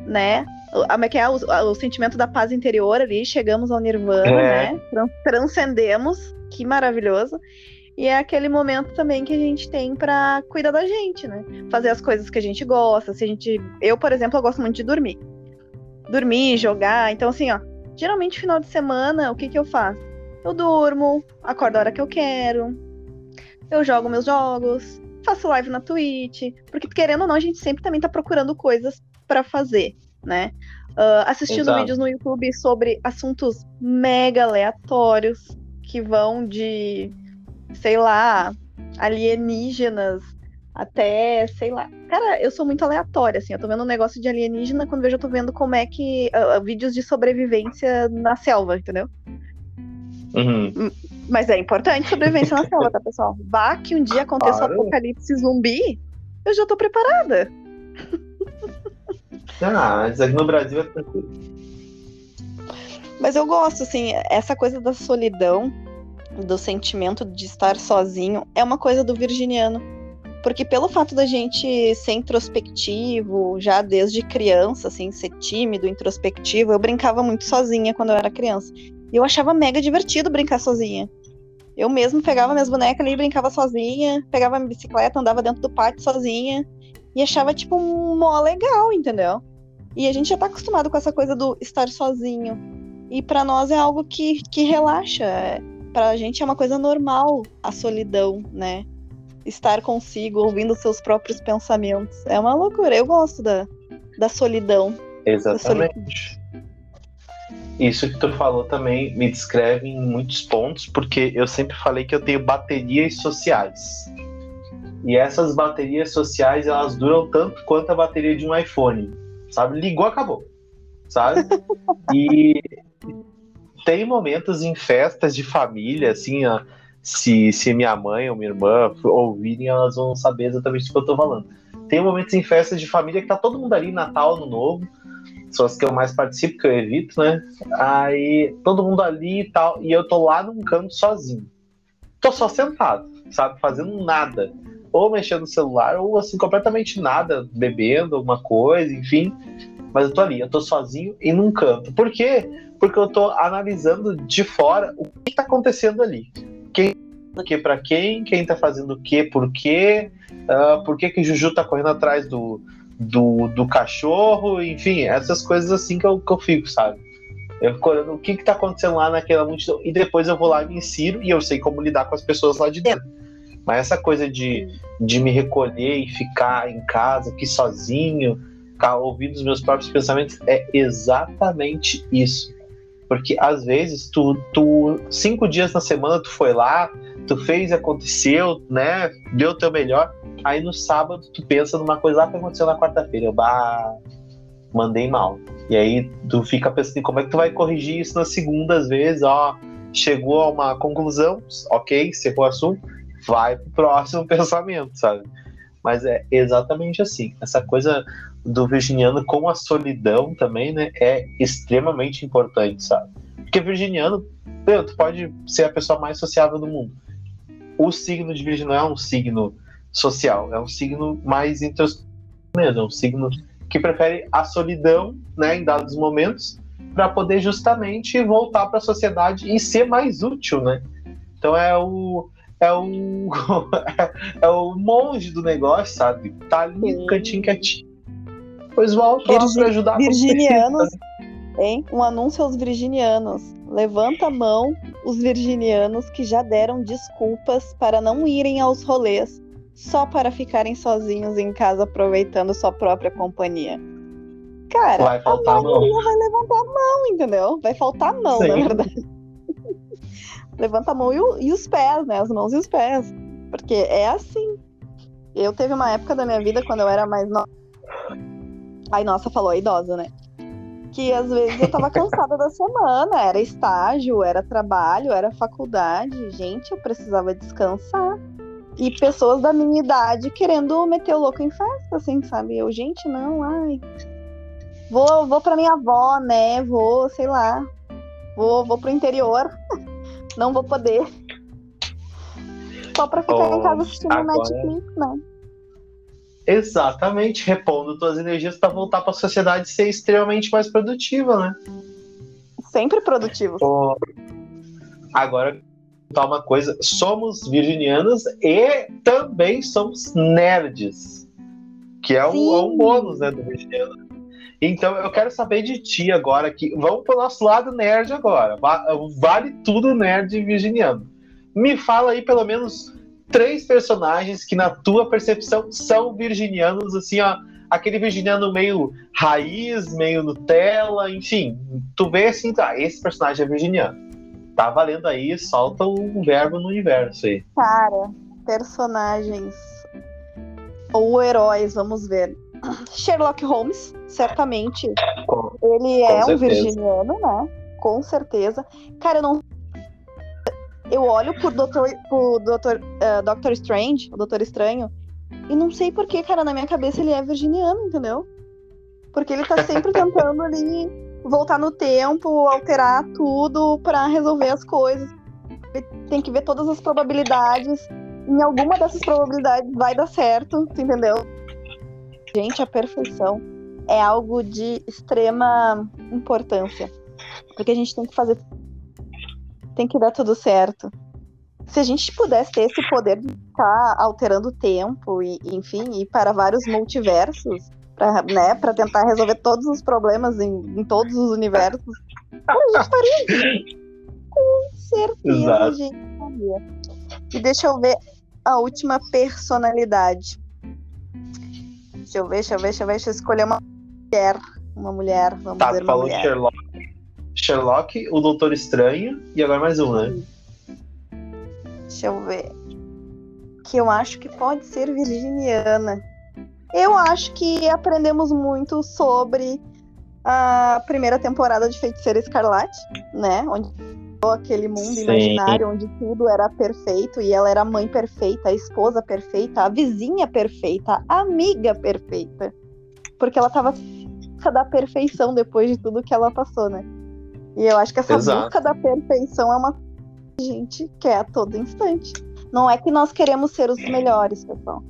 né? Como é que é o, o, sentimento da paz interior ali, chegamos ao nirvana, é. né? Transcendemos que maravilhoso. E é aquele momento também que a gente tem para cuidar da gente, né? Fazer as coisas que a gente gosta. Se a gente, eu, por exemplo, eu gosto muito de dormir. Dormir, jogar. Então assim, ó, geralmente final de semana, o que que eu faço? Eu durmo, acordo a hora que eu quero. Eu jogo meus jogos, faço live na Twitch, porque querendo ou não, a gente sempre também tá procurando coisas para fazer, né? Uh, assistindo Exato. vídeos no YouTube sobre assuntos mega aleatórios que vão de, sei lá, alienígenas até, sei lá. Cara, eu sou muito aleatória, assim. Eu tô vendo um negócio de alienígena, quando vejo, eu tô vendo como é que. Uh, vídeos de sobrevivência na selva, entendeu? Uhum. Hum, mas é importante sobrevivência na selva, tá, pessoal? Vá que um dia aconteça claro. um apocalipse zumbi, eu já tô preparada. Ah, mas aqui no Brasil é tranquilo. Mas eu gosto, assim, essa coisa da solidão, do sentimento de estar sozinho, é uma coisa do virginiano. Porque pelo fato da gente ser introspectivo, já desde criança, assim, ser tímido, introspectivo, eu brincava muito sozinha quando eu era criança. E eu achava mega divertido brincar sozinha. Eu mesmo pegava minhas bonecas ali e brincava sozinha, pegava minha bicicleta, andava dentro do pátio sozinha e achava, tipo, mó legal, entendeu? E a gente já tá acostumado com essa coisa do estar sozinho. E para nós é algo que, que relaxa. Pra gente é uma coisa normal a solidão, né? Estar consigo, ouvindo seus próprios pensamentos. É uma loucura. Eu gosto da, da solidão. Exatamente. Da solidão. Isso que tu falou também me descreve em muitos pontos, porque eu sempre falei que eu tenho baterias sociais. E essas baterias sociais, elas duram tanto quanto a bateria de um iPhone. Sabe? Ligou, acabou. Sabe? E tem momentos em festas de família, assim, ó, se, se minha mãe ou minha irmã ouvirem, elas vão saber exatamente o que eu tô falando. Tem momentos em festas de família que tá todo mundo ali, Natal, Ano Novo, são as que eu mais participo, que eu evito, né? Aí todo mundo ali e tal, e eu tô lá num canto sozinho. Tô só sentado, sabe? Fazendo nada. Ou mexendo no celular, ou assim, completamente nada, bebendo alguma coisa, enfim. Mas eu tô ali, eu tô sozinho e num canto. Por quê? Porque eu tô analisando de fora o que tá acontecendo ali. Quem o que para quem, quem tá fazendo o que, por quê, uh, por que que Juju tá correndo atrás do, do, do cachorro, enfim, essas coisas assim que eu, que eu fico, sabe? Eu fico olhando o que, que tá acontecendo lá naquela multidão, e depois eu vou lá e me insiro e eu sei como lidar com as pessoas lá de dentro. Mas essa coisa de, de me recolher e ficar em casa aqui sozinho, ficar ouvindo os meus próprios pensamentos, é exatamente isso. Porque às vezes tu, tu cinco dias na semana tu foi lá, tu fez aconteceu, né? Deu o teu melhor. Aí no sábado tu pensa numa coisa lá que aconteceu na quarta-feira. Eu, bah, mandei mal. E aí tu fica pensando como é que tu vai corrigir isso na segunda, às vezes, ó, chegou a uma conclusão, ok, encerrou o assunto, vai pro próximo pensamento, sabe? Mas é exatamente assim. Essa coisa do virginiano com a solidão também, né, é extremamente importante, sabe? Porque virginiano, tu pode ser a pessoa mais sociável do mundo. O signo de virgem não é um signo social, é um signo mais introspectivo, é um signo que prefere a solidão, né, em dados momentos, para poder justamente voltar para a sociedade e ser mais útil, né? Então é o é o é o monge do negócio, sabe? Tá ali no cantinho quietinho. Pois volta Virgi para ajudar Virginianos, hein? Um anúncio aos virginianos. Levanta a mão os virginianos que já deram desculpas para não irem aos rolês só para ficarem sozinhos em casa aproveitando sua própria companhia. Cara, vai faltar a mão. vai levantar a mão, entendeu? Vai faltar a mão, Sim. na verdade. Levanta a mão e, o, e, os pés, né? As mãos e os pés. Porque é assim. Eu teve uma época da minha vida quando eu era mais nova. Ai, nossa, falou a idosa, né? Que às vezes eu tava cansada da semana. Era estágio, era trabalho, era faculdade. Gente, eu precisava descansar e pessoas da minha idade querendo meter o louco em festa, assim, sabe? Eu, gente, não, ai. Vou, vou pra minha avó, né? Vou, sei lá. Vou, vou pro interior. não vou poder. Só pra ficar oh, em casa assistindo agora... Netflix, né? Exatamente, repondo tuas energias para voltar para a sociedade ser extremamente mais produtiva, né? Sempre produtivo. Oh, agora uma coisa: somos virginianos e também somos nerds, que é um, é um bônus né, do virginiano. Então eu quero saber de ti agora que vamos para o nosso lado nerd agora. Vale tudo nerd virginiano. Me fala aí pelo menos três personagens que na tua percepção são virginianos, assim, ó, aquele virginiano meio raiz, meio Nutella, enfim, tu vê assim, tá, esse personagem é virginiano tá valendo aí, solta o verbo no universo aí. Cara, personagens ou heróis, vamos ver. Sherlock Holmes, certamente. Com, ele é certeza. um virginiano, né? Com certeza. Cara, eu não. Eu olho por Doutor, por Doutor, uh, Doctor Strange, o Doutor Estranho, e não sei por que, cara, na minha cabeça ele é virginiano, entendeu? Porque ele tá sempre tentando ali voltar no tempo, alterar tudo para resolver as coisas. Tem que ver todas as probabilidades. Em alguma dessas probabilidades vai dar certo, entendeu? Gente, a perfeição é algo de extrema importância. Porque a gente tem que fazer. Tem que dar tudo certo. Se a gente pudesse ter esse poder de estar alterando o tempo e, enfim, ir para vários multiversos, para né, pra tentar resolver todos os problemas em, em todos os universos. a gente estaria Com certeza, Exato. gente E deixa eu ver a última personalidade. Deixa eu ver, deixa eu ver, deixa eu ver, deixa eu escolher uma mulher. Uma mulher, vamos tá, ver uma falou mulher. Sherlock. Sherlock, o Doutor Estranho e agora mais um, né? Deixa eu ver. Que eu acho que pode ser virginiana. Eu acho que aprendemos muito sobre a primeira temporada de Feiticeira Escarlate, né? Onde aquele mundo Sim. imaginário onde tudo era perfeito e ela era a mãe perfeita, a esposa perfeita, a vizinha perfeita, a amiga perfeita. Porque ela tava da perfeição depois de tudo que ela passou, né? E eu acho que essa Exato. busca da perfeição é uma coisa que a gente quer a todo instante. Não é que nós queremos ser os melhores, pessoal.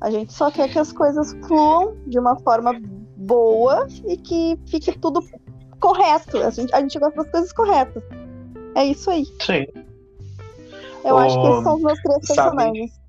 A gente só quer que as coisas fluam de uma forma boa e que fique tudo correto. A gente, a gente gosta das coisas corretas. É isso aí. Sim. Eu acho que esses são os meus três personagens.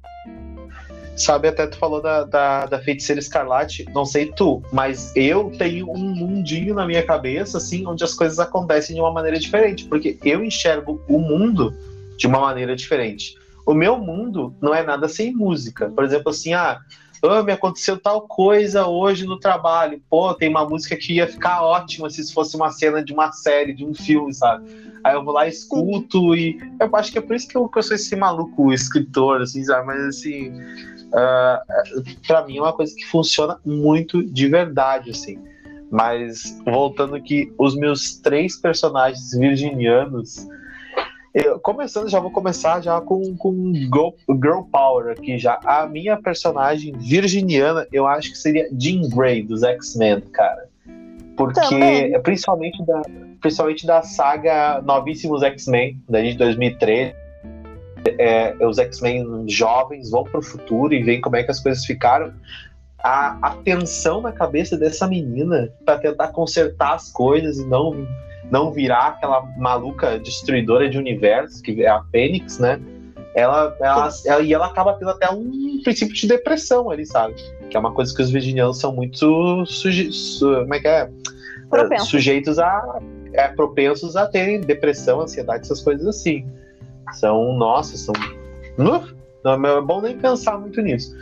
Sabe, até tu falou da, da, da feiticeira escarlate, não sei tu, mas eu tenho um mundinho na minha cabeça, assim, onde as coisas acontecem de uma maneira diferente, porque eu enxergo o mundo de uma maneira diferente o meu mundo não é nada sem música. Por exemplo, assim, ah, Ah, me aconteceu tal coisa hoje no trabalho. Pô, tem uma música que ia ficar ótima se fosse uma cena de uma série, de um filme, sabe? Aí eu vou lá, escuto e eu acho que é por isso que eu, que eu sou esse maluco escritor, assim, sabe? Mas assim, uh, para mim é uma coisa que funciona muito de verdade, assim. Mas voltando aqui, os meus três personagens virginianos, eu, começando, já vou começar já com, com girl, Power aqui já. A minha personagem virginiana, eu acho que seria Jean Grey dos X-Men, cara. Porque, Também. principalmente da, principalmente da saga Novíssimos X-Men, de 2013, é, os X-Men jovens vão pro futuro e veem como é que as coisas ficaram a, a tensão na cabeça dessa menina para tentar consertar as coisas e não não virar aquela maluca destruidora de universo que é a Fênix, né? Ela, ela, ela, e ela acaba tendo até um princípio de depressão ali, sabe? Que é uma coisa que os virginianos são muito suje, su, como é que é? Sujeitos a é, propensos a terem depressão, ansiedade, essas coisas assim. São, nossa, são. Não, é bom nem pensar muito nisso.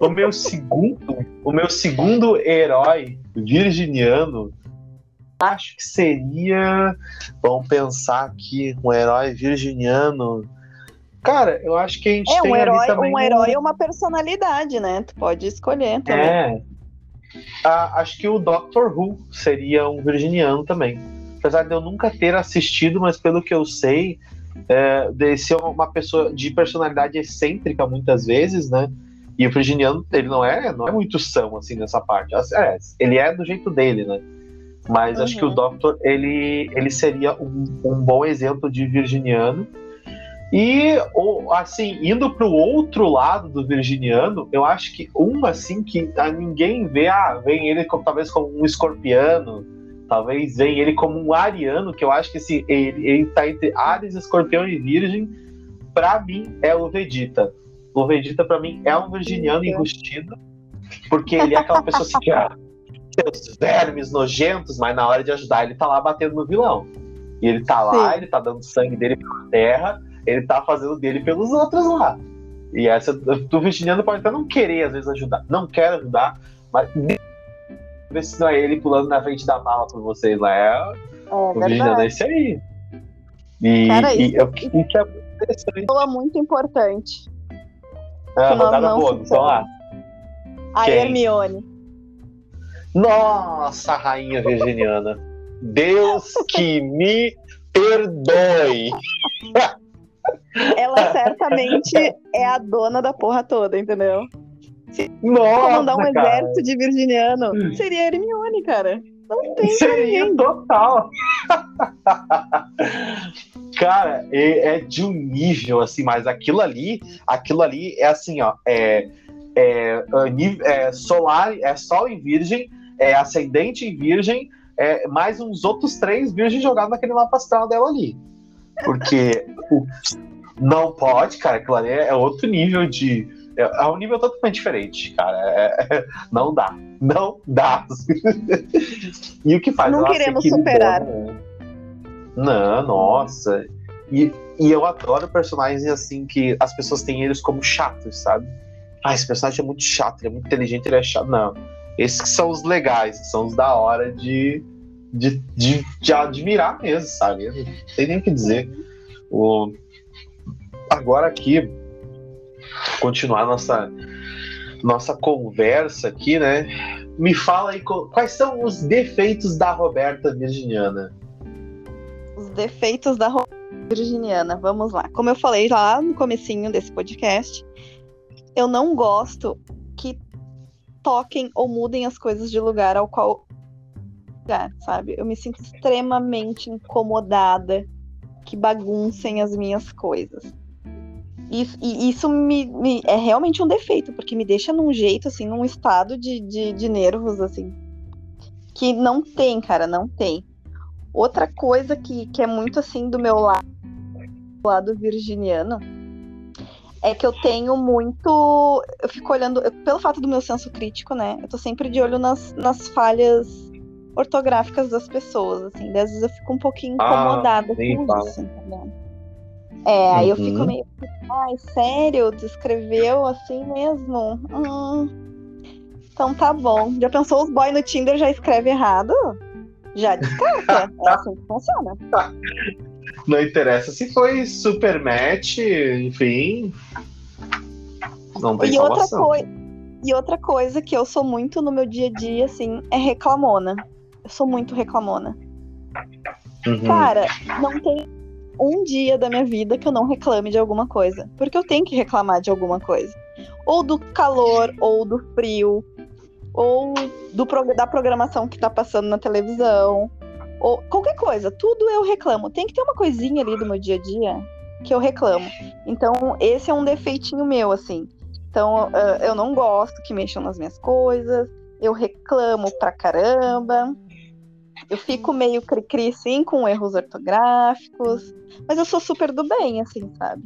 O meu segundo, o meu segundo herói virginiano, acho que seria. Vamos pensar aqui, um herói virginiano. Cara, eu acho que a gente é, tem um herói, também um herói é uma personalidade, né? Tu pode escolher também. É. Ah, acho que o Doctor Who seria um virginiano também. Apesar de eu nunca ter assistido, mas pelo que eu sei, é, de ser uma pessoa de personalidade excêntrica muitas vezes, né? E o virginiano, ele não é, não é muito são, assim, nessa parte. É, ele é do jeito dele, né? Mas uhum. acho que o uhum. Doctor, ele, ele seria um, um bom exemplo de virginiano. E, assim, indo para o outro lado do virginiano, eu acho que um, assim, que ninguém vê, ah, vem ele como, talvez como um escorpiano, talvez vem ele como um ariano, que eu acho que esse, ele, ele tá entre Ares, escorpião e virgem, para mim é o Vegeta. O Vegeta, para mim, é um virginiano enrustido, porque ele é aquela pessoa assim que, ah, seus vermes nojentos, mas na hora de ajudar, ele tá lá batendo no vilão. E ele tá lá, Sim. ele tá dando sangue dele pela terra, ele tá fazendo dele pelos outros lá. E essa do virginiano pode até não querer, às vezes, ajudar. Não quer ajudar, mas não é ele pulando na frente da mala por vocês lá. É, é virginiano é esse aí. E, Cara, isso, e, e, que é interessante. muito importante. Ah, rodada boa, então lá. A Quem? Hermione. Nossa, rainha virginiana. Deus que me perdoe. Ela certamente é a dona da porra toda, entendeu? Se Nossa, comandar um cara. exército de virginiano, seria Hermione, cara. Não tem Seria ninguém. total. Cara, é, é, de um nível assim, mas aquilo ali, aquilo ali é assim, ó, é, é, é solar, é sol em virgem, é ascendente em virgem, é mais uns outros três virgens jogados naquele mapa astral dela ali. Porque o, não pode, cara, aquilo ali é outro nível de. É, é um nível totalmente diferente, cara. É, é não dá. Não dá. e o que faz? Não queremos superar. Né? Não, nossa. E, e eu adoro personagens assim que as pessoas têm eles como chatos, sabe? Ah, esse personagem é muito chato, ele é muito inteligente, ele é chato. Não. Esses que são os legais, que são os da hora de, de, de, de admirar mesmo, sabe? Não tem nem o que dizer. O... Agora aqui, continuar nossa, nossa conversa aqui, né? Me fala aí quais são os defeitos da Roberta Virginiana os defeitos da virginiana. Vamos lá. Como eu falei lá no comecinho desse podcast, eu não gosto que toquem ou mudem as coisas de lugar ao qual lugar, sabe? Eu me sinto extremamente incomodada que baguncem as minhas coisas. Isso, e isso me, me, é realmente um defeito, porque me deixa num jeito, assim, num estado de, de, de nervos, assim, que não tem, cara, não tem. Outra coisa que, que é muito assim do meu lado, do lado virginiano, é que eu tenho muito. Eu fico olhando, eu, pelo fato do meu senso crítico, né? Eu tô sempre de olho nas, nas falhas ortográficas das pessoas, assim. Às vezes eu fico um pouquinho ah, incomodada ah, com isso, entendeu? É, aí eu fico meio. Ai, sério? Descreveu assim mesmo? Hum. Então tá bom. Já pensou os boy no Tinder já escreve errado? Já descarta. é assim que funciona. Não interessa se foi super match, enfim. Não tem e outra, salvação. coi- e outra coisa que eu sou muito no meu dia a dia, assim, é reclamona. Eu sou muito reclamona. Uhum. Cara, não tem um dia da minha vida que eu não reclame de alguma coisa. Porque eu tenho que reclamar de alguma coisa. Ou do calor, ou do frio, ou do, da programação que tá passando na televisão. Ou qualquer coisa. Tudo eu reclamo. Tem que ter uma coisinha ali do meu dia a dia que eu reclamo. Então, esse é um defeitinho meu, assim. Então, ah, eu não gosto que mexam nas minhas coisas. Eu reclamo pra caramba. Eu fico meio cri-cri, sim, com erros ortográficos. Mas eu sou super do bem, assim, sabe?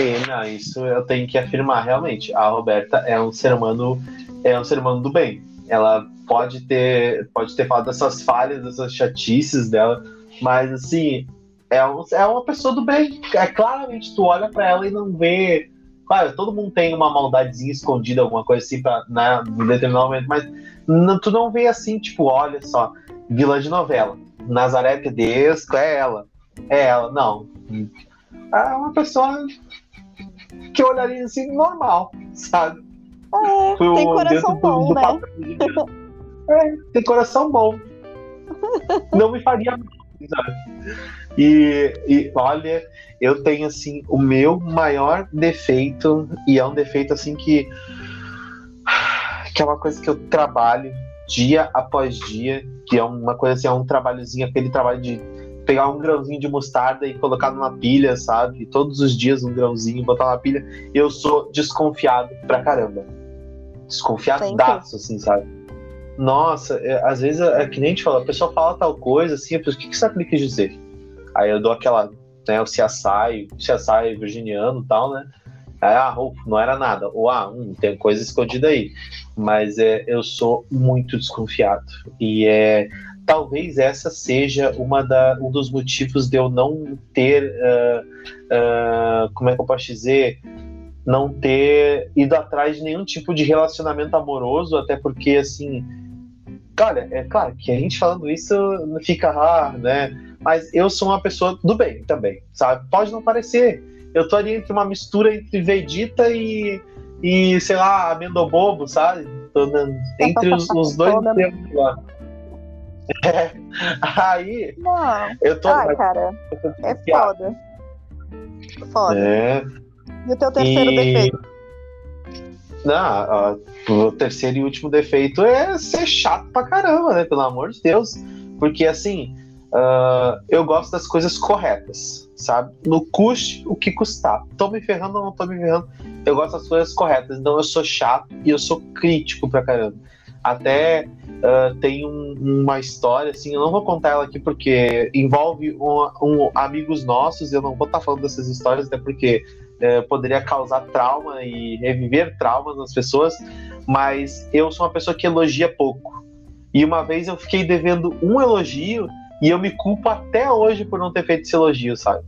E, não, isso eu tenho que afirmar realmente. A Roberta é um ser humano, é um ser humano do bem. Ela pode ter, pode ter falado dessas falhas, dessas chatices dela, mas assim, é, um- é uma pessoa do bem. É claramente tu olha pra ela e não vê. Claro, todo mundo tem uma maldadezinha escondida, alguma coisa assim, pra, né, em determinado momento, mas não- tu não vê assim, tipo, olha só, vilã de novela. Nazaré Tedesco é ela. É ela, não. É uma pessoa que eu olharia assim, normal, sabe? É, Foi tem coração dentro do- bom, do né? É, tem coração bom. Não me faria mal, sabe? E, e olha, eu tenho assim, o meu maior defeito, e é um defeito assim que. Que é uma coisa que eu trabalho dia após dia, que é uma coisa assim, é um trabalhozinho, aquele trabalho de pegar um grãozinho de mostarda e colocar numa pilha, sabe? Todos os dias um grãozinho, botar na pilha. Eu sou desconfiado pra caramba. Desconfiadaço, assim, sabe? Nossa, é, às vezes é que nem a gente fala, a pessoa fala tal coisa, assim, eu penso, o que, que ele quis dizer? Aí eu dou aquela, né, o CSI, o CSI virginiano e tal, né? Aí, ah, não era nada. Ou, ah, hum, tem coisa escondida aí. Mas é, eu sou muito desconfiado. E é, talvez essa seja uma da, um dos motivos de eu não ter, ah, ah, como é que eu posso dizer, não ter ido atrás de nenhum tipo de relacionamento amoroso, até porque, assim, cara, é claro que a gente falando isso fica, ah, né, mas eu sou uma pessoa do bem também, sabe? Pode não parecer, eu tô ali entre uma mistura entre Vegeta e, e sei lá, Amendobobo, sabe? Tô entre os, os dois tempos lá. É, aí, Não. eu tô. Ah, cara, é foda. Foda. É, E o teu terceiro E- defeito? Não, o terceiro e último defeito é ser chato pra caramba, né? Pelo amor de Deus. Porque assim, ah, eu gosto das coisas corretas, sabe? No custe o que custar. Tô me ferrando ou não tô me ferrando. Eu gosto das coisas corretas. Então eu sou chato e eu sou crítico pra caramba. Até ah, tem um- uma história, assim, eu não vou contar ela aqui porque envolve um, um- amigos nossos. Eu não vou estar falando dessas histórias, até porque eh, poderia causar trauma e reviver traumas nas pessoas, mas eu sou uma pessoa que elogia pouco. E uma vez eu fiquei devendo um elogio e eu me culpo até hoje por não ter feito esse elogio, sabe?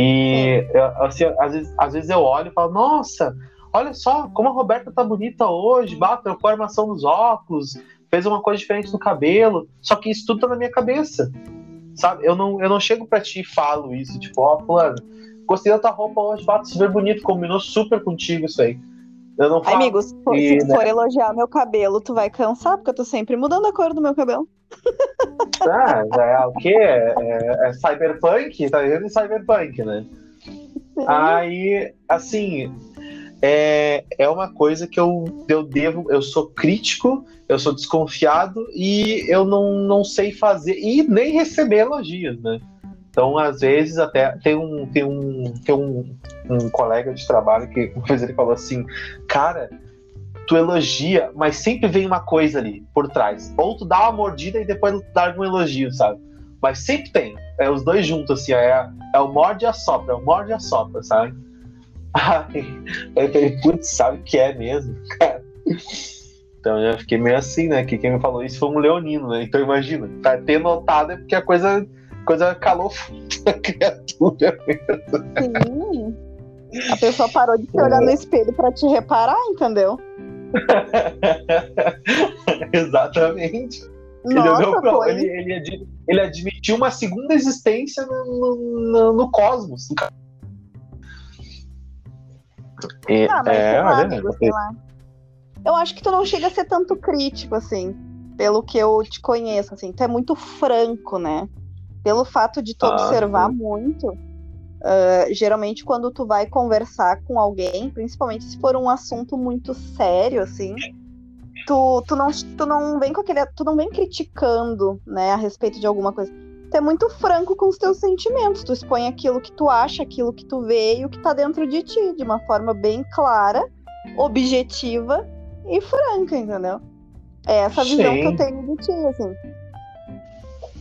E eu, assim, às, vezes, às vezes eu olho e falo, nossa, olha só como a Roberta tá bonita hoje, bah, trocou a armação nos óculos, fez uma coisa diferente no cabelo, só que isso tudo tá na minha cabeça, sabe? Eu não, eu não chego pra ti e falo isso, tipo, ó, fulano, gostei da tua roupa hoje, bato super bonito, combinou super contigo isso aí. Eu não falo. amigo, se for, E, se né? for elogiar meu cabelo, tu vai cansar, porque eu tô sempre mudando a cor do meu cabelo. Ah, já é o quê? É, é- é cyberpunk? Tá vendo cyberpunk, né? Aí, assim, é, é uma coisa que eu, eu devo. Eu sou crítico, eu sou desconfiado e eu não, não sei fazer e nem receber elogios, né? Então, às vezes, até tem um, tem um, tem um, um colega de trabalho que uma vez ele falou assim: Cara, tu elogia, mas sempre vem uma coisa ali por trás. Ou tu dá uma mordida e depois tu dá um elogio, sabe? Mas sempre tem. É os dois juntos, assim, é, é o morde e a sopra, é o morde e a sopra, sabe? Aí eu falei, putz, sabe o que é mesmo, cara? Então eu já fiquei meio assim, né? Que quem me falou isso foi um leonino, né? Então imagina, tá ter notado é porque a coisa, coisa calou a criatura mesmo. Sim. A pessoa parou de se olhar no espelho para te reparar, entendeu? Exatamente. Nossa, ele, foi. ele, ele, ele, admitiu uma segunda existência no, no, no cosmos. E, ah, mas é, lá, amigo, sei lá. Eu acho que tu não chega a ser tanto crítico, assim, pelo que eu te conheço, assim. Tu é muito franco, né? Pelo fato de tu ah, observar sim. muito. Uh, geralmente, quando tu vai conversar com alguém, principalmente se for um assunto muito sério, assim, tu, tu, não, tu não vem com aquele. Tu não vem criticando, né, a respeito de alguma coisa. Tu é muito franco com os teus sentimentos. Tu expõe aquilo que tu acha, aquilo que tu vê e o que tá dentro de ti, de uma forma bem clara, objetiva e franca, entendeu? É essa visão Sim. que eu tenho de ti, assim.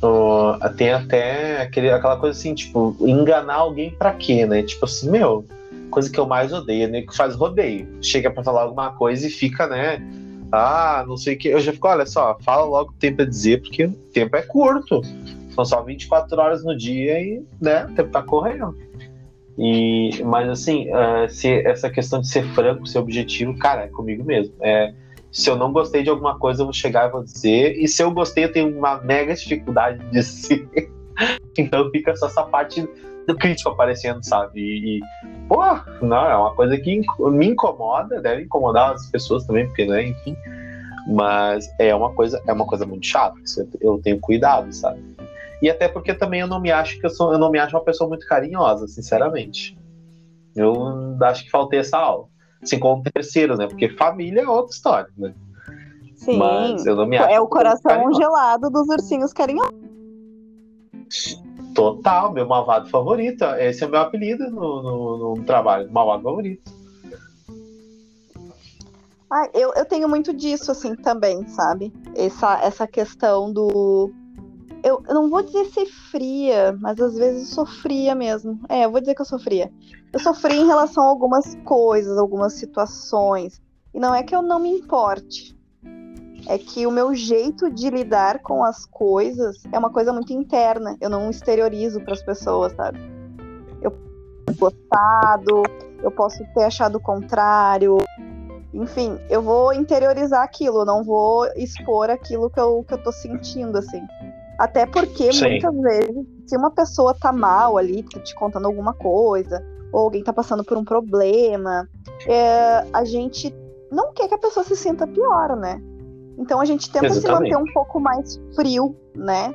Oh, tem até aquele, aquela coisa assim, tipo, enganar alguém pra quê, né? Tipo assim, meu, coisa que eu mais odeio, né? Que faz rodeio. Chega pra falar alguma coisa e fica, né? Ah, não sei o que. Eu já fico, olha só, fala logo o tempo a dizer, porque o tempo é curto. São só 24 horas no dia e, né, o tempo tá correndo. E, mas assim, uh, se essa questão de ser franco, ser objetivo, cara, é comigo mesmo. É, se eu não gostei de alguma coisa, eu vou chegar e vou dizer. E se eu gostei, eu tenho uma mega dificuldade de dizer. então fica só essa parte do crítico aparecendo, sabe? E, pô, não, é uma coisa que me incomoda, deve incomodar as pessoas também, porque, né, enfim. Mas é uma coisa, é uma coisa muito chata. Eu tenho cuidado, sabe? E até porque também eu não me acho que eu sou, eu não me acho uma pessoa muito carinhosa, sinceramente. Eu acho que faltei essa aula. Assim como terceiro, né? Porque família é outra história, né? Sim. Mas eu não me acho. É o coração gelado dos ursinhos carinhosos. Total, meu malvado favorito. Esse é o meu apelido no, no, no trabalho, malvado favorito. Ah, eu, eu tenho muito disso, assim, também, sabe? Essa, essa questão do. Eu, não vou dizer ser fria, mas às vezes eu sofria mesmo. É, eu vou dizer que eu sofria. Eu sofri em relação a algumas coisas, algumas situações. E não é que eu não me importe, é que o meu jeito de lidar com as coisas é uma coisa muito interna. Eu não exteriorizo para as pessoas, sabe? Eu posso gostado, eu posso ter achado o contrário. Enfim, eu vou interiorizar aquilo, eu não vou expor aquilo que eu, que eu tô sentindo, assim. Até porque, Sim. muitas vezes, se uma pessoa tá mal ali, tá te contando alguma coisa, ou alguém tá passando por um problema, é, a gente não quer que a pessoa se sinta pior, né? Então a gente tenta Exatamente. se manter um pouco mais frio, né?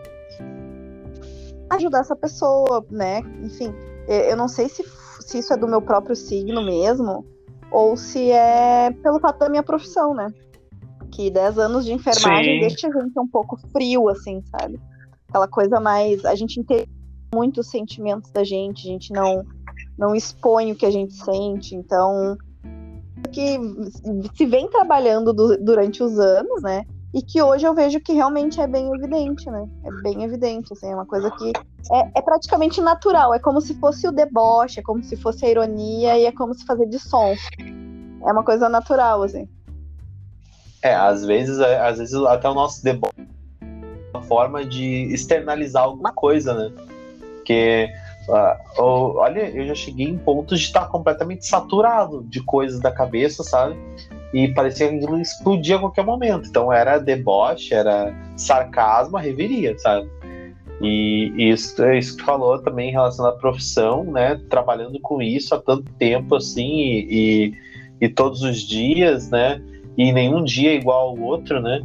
Ajudar essa pessoa, né? Enfim, eu não sei se, se isso é do meu próprio signo mesmo, ou se é pelo fato da minha profissão, né? Que 10 anos de enfermagem Sim. deixa a gente um pouco frio, assim, sabe? Aquela coisa mais. A gente entende muito os sentimentos da gente, a gente não, não expõe o que a gente sente, então que se vem trabalhando do, durante os anos, né? E que hoje eu vejo que realmente é bem evidente, né? É bem evidente, assim, é uma coisa que é, é praticamente natural. É como se fosse o deboche, é como se fosse a ironia e é como se fazer de som. É uma coisa natural, assim. É, às vezes, é, às vezes até o nosso deboche forma de externalizar alguma coisa, né? Porque Uh, olha, eu já cheguei em pontos de estar completamente saturado de coisas da cabeça, sabe? E parecia que aquilo explodia a qualquer momento. Então era deboche, era sarcasmo, reveria, sabe? E isso, isso que falou também em relação à profissão, né? Trabalhando com isso há tanto tempo assim e, e, e todos os dias, né? E nenhum dia é igual ao outro, né?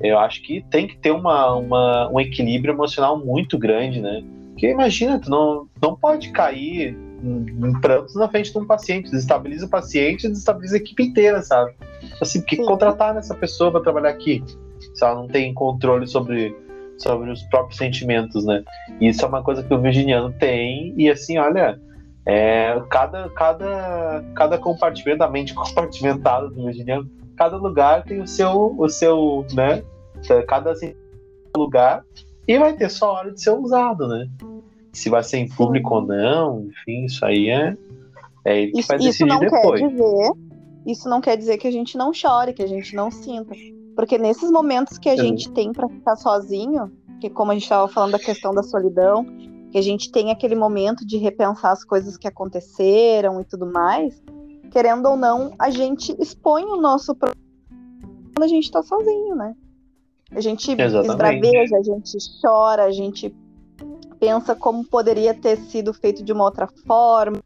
Eu acho que tem que ter uma, uma, um equilíbrio emocional muito grande, né? Porque imagina, tu não, não pode cair em, em prantos na frente de um paciente. Desestabiliza o paciente, desestabiliza a equipe inteira, sabe? Assim, por que contratar essa pessoa para trabalhar aqui? Se ela não tem controle sobre, sobre os próprios sentimentos, né? E isso é uma coisa que o virginiano tem, e assim, olha, é, cada, cada, cada compartimento, a mente compartimentada do virginiano, cada lugar tem o seu, o seu, né? Cada assim, lugar e vai ter só hora de ser usado, né? Se vai ser em público Sim. ou não, enfim, isso aí é, é ele que isso, vai decidir isso não depois. Quer dizer, isso não quer dizer que a gente não chore, que a gente não sinta. Porque nesses momentos que a gente tem para ficar sozinho, que como a gente estava falando da questão da solidão, que a gente tem aquele momento de repensar as coisas que aconteceram e tudo mais, querendo ou não, a gente expõe o nosso quando a gente está sozinho, né? A gente Exatamente. esbraveja, a gente chora, a gente pensa como poderia ter sido feito de uma outra forma.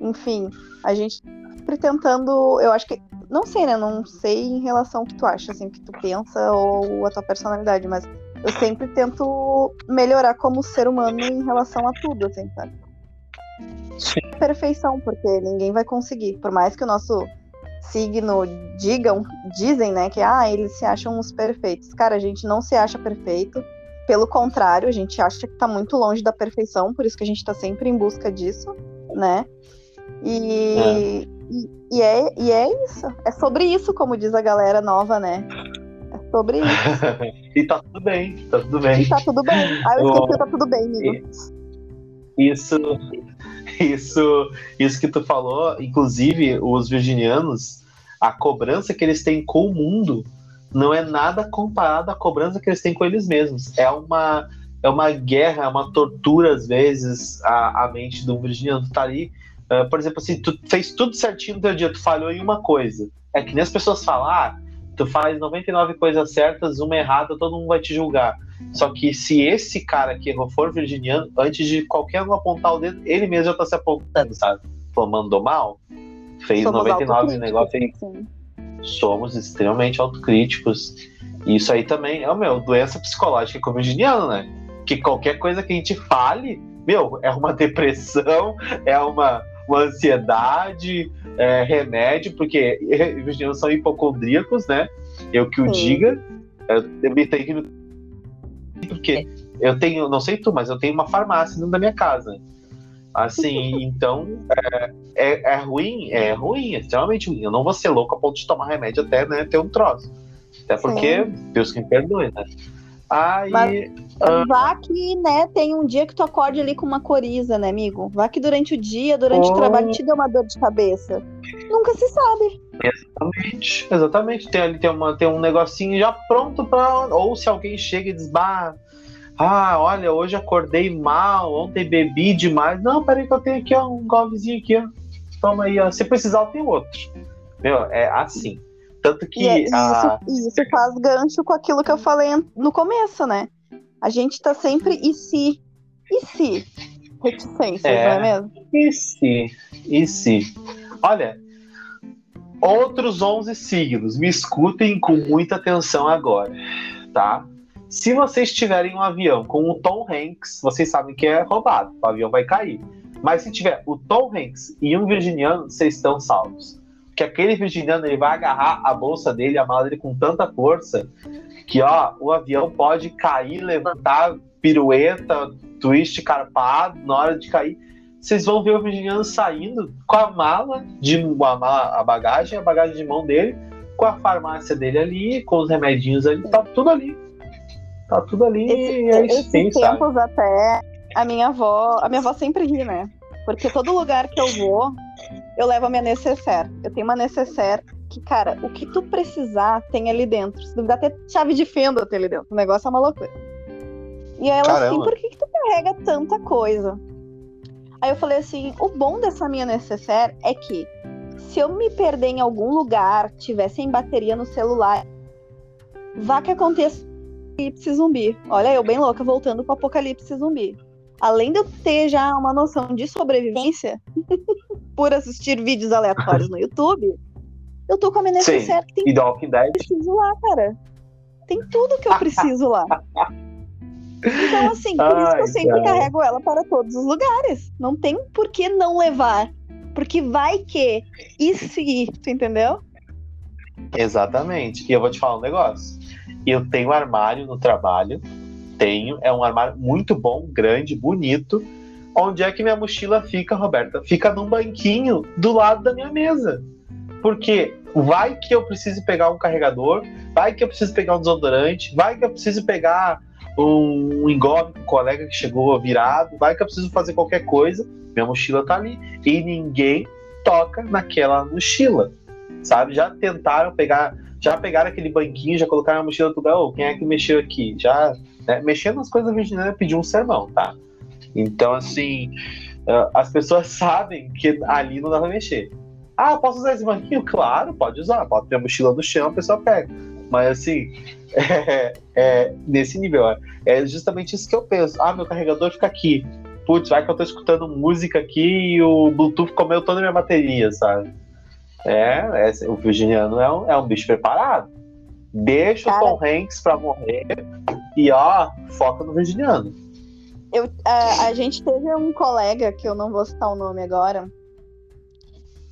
Enfim, a gente sempre tentando, eu acho que não sei, né? Não sei em relação ao que tu acha, assim, o que tu pensa ou a tua personalidade, mas eu sempre tento melhorar como ser humano em relação a tudo, assim, sabe? Sim. Perfeição, porque ninguém vai conseguir. Por mais que o nosso signo digam, dizem, né, que ah, eles se acham os perfeitos. Cara, a gente não se acha perfeito. Pelo contrário, a gente acha que tá muito longe da perfeição, por isso que a gente tá sempre em busca disso, né? E é. E, e, é, e é isso. É sobre isso, como diz a galera nova, né? É sobre isso. e tá tudo bem, tá tudo bem. E tá tudo bem. Ah, eu esqueci, tá tudo bem, amigo. Isso, isso, isso que tu falou, inclusive os virginianos, a cobrança que eles têm com o mundo não é nada comparado à cobrança que eles têm com eles mesmos. É uma, é uma guerra, é uma tortura, às vezes, a, a mente do virginiano. Tá ali Uh, por exemplo, assim, tu fez tudo certinho no teu dia, tu falhou em uma coisa. É que nem as pessoas falam, ah, tu faz 99 coisas certas, uma errada, todo mundo vai te julgar. Só que se esse cara que errou for virginiano, antes de qualquer um apontar o dedo, ele mesmo já tá se apontando, sabe? Pô, mandou mal, fez Somos 99 negócio aí. Somos extremamente autocríticos. E isso aí também é, meu, doença psicológica com o virginiano, né? Que qualquer coisa que a gente fale, meu, é uma depressão, é uma uma ansiedade, é, remédio, porque virginianos são hipocondríacos, né? Eu que o Sim. diga, eu me tenho que. Porque eu tenho, não sei tu, mas eu tenho uma farmácia dentro da minha casa. Assim, então é, é, é, ruim, é ruim, é extremamente ruim. Eu não vou ser louco a ponto de tomar remédio até né, ter um troço. Até porque, Sim. Deus que me perdoe, né? Aí. Mas, uh... Vá que, né, tem um dia que tu acorde ali com uma coriza, né, amigo? Vá que durante o dia, durante oh. o trabalho, te deu uma dor de cabeça. Nunca se sabe. Exatamente, exatamente. Tem ali tem, uma, tem um negocinho já pronto para Ou se alguém chega e diz, bah, ah, olha, hoje acordei mal, ontem bebi demais. Não, peraí que eu tenho aqui ó, um golvezinho aqui, ó. Toma aí, ó. Se precisar, tenho outro. Meu, é assim. Tanto que. É, a... isso, isso faz gancho com aquilo que eu falei no começo, né? A gente tá sempre e se? E se? Reticências, é, não é mesmo? E se? E se? Olha, outros 11 signos, me escutem com muita atenção agora, tá? Se vocês tiverem um avião com o Tom Hanks, vocês sabem que é roubado, o avião vai cair. Mas se tiver o Tom Hanks e um virginiano, vocês estão salvos que aquele virginiano ele vai agarrar a bolsa dele, a mala dele com tanta força que ó, o avião pode cair, levantar, pirueta, twist carpado na hora de cair. Vocês vão ver o virginiano saindo com a mala de a, mala, a bagagem, a bagagem de mão dele, com a farmácia dele ali, com os remedinhos ali, tá tudo ali. Tá tudo ali. Esse, é esses tempos sabe? até a minha avó, a minha avó sempre ri, né? Porque todo lugar que eu vou, eu levo a minha necessaire. Eu tenho uma necessaire que, cara, o que tu precisar tem ali dentro. Se duvidar, até chave de fenda tem ali dentro. O negócio é uma loucura. E aí ela assim, por que, que tu carrega tanta coisa? Aí eu falei assim, o bom dessa minha necessaire é que se eu me perder em algum lugar, tiver sem bateria no celular, vá que aconteça apocalipse zumbi. Olha, eu bem louca voltando pro apocalipse zumbi. Além de eu ter já uma noção de sobrevivência, por assistir vídeos aleatórios no YouTube, eu tô com a minha necessaire que tem e tudo que eu preciso lá, cara. Tem tudo que eu preciso lá. Então, assim, por Ai, isso que eu sempre cara. carrego ela para todos os lugares. Não tem por que não levar. Porque vai que. E se, tu entendeu? Exatamente. E eu vou te falar um negócio. Eu tenho armário no trabalho. Tenho. É um armário muito bom, grande, bonito Onde é que minha mochila fica, Roberta? Fica num banquinho do lado da minha mesa. Porque vai que eu preciso pegar um carregador, vai que eu preciso pegar um desodorante, vai que eu preciso pegar um com um colega que chegou virado, vai que eu preciso fazer qualquer coisa, minha mochila tá ali. E ninguém toca naquela mochila. Sabe? Já tentaram pegar, já pegaram aquele banquinho, já colocaram a mochila do lugar, oh, quem é que mexeu aqui? Já né? Mexer nas coisas virginianas pedir um sermão, tá? Então, assim, uh, as pessoas sabem que ali não dá pra mexer. Ah, posso usar esse banquinho? Claro, pode usar. Pode ter a mochila no chão, a pessoa pega. Mas, assim, é, é, nesse nível, é, é justamente isso que eu penso. Ah, meu carregador fica aqui. Putz, vai que eu tô escutando música aqui e o Bluetooth comeu toda a minha bateria, sabe? É, é o virginiano é um, é um bicho preparado. Deixa Cara, o Tom Hanks pra morrer e ó, foca no virginiano. Eu, a, a gente teve um colega, que eu não vou citar o nome agora,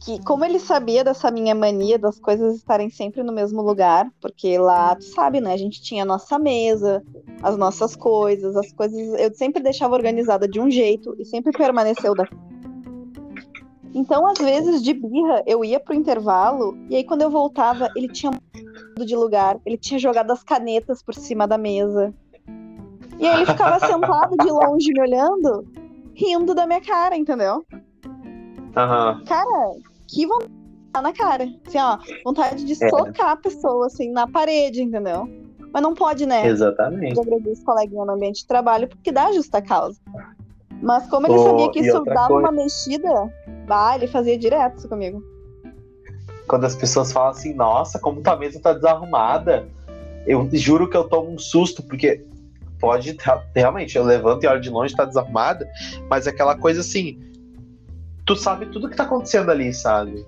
que como ele sabia dessa minha mania das coisas estarem sempre no mesmo lugar, porque lá, tu sabe, né, a gente tinha a nossa mesa, as nossas coisas, as coisas, eu sempre deixava organizada de um jeito e sempre permaneceu da então, às vezes, de birra, eu ia pro intervalo, e aí quando eu voltava, ele tinha mudado de lugar, ele tinha jogado as canetas por cima da mesa. E aí ele ficava sentado de longe me olhando, rindo da minha cara, entendeu? Uhum. Cara, que vontade na cara. Assim, ó, vontade de é. socar a pessoa, assim, na parede, entendeu? Mas não pode, né? Exatamente. Eu agradeço coleguinha no ambiente de trabalho porque dá justa causa. Mas como ele oh, sabia que isso dava coisa... uma mexida, bah, ele fazia direto isso comigo. Quando as pessoas falam assim, nossa, como tua mesa tá desarrumada, eu juro que eu tomo um susto, porque pode realmente, eu levanto e olho de longe, tá desarrumada, mas é aquela coisa assim, tu sabe tudo que tá acontecendo ali, sabe?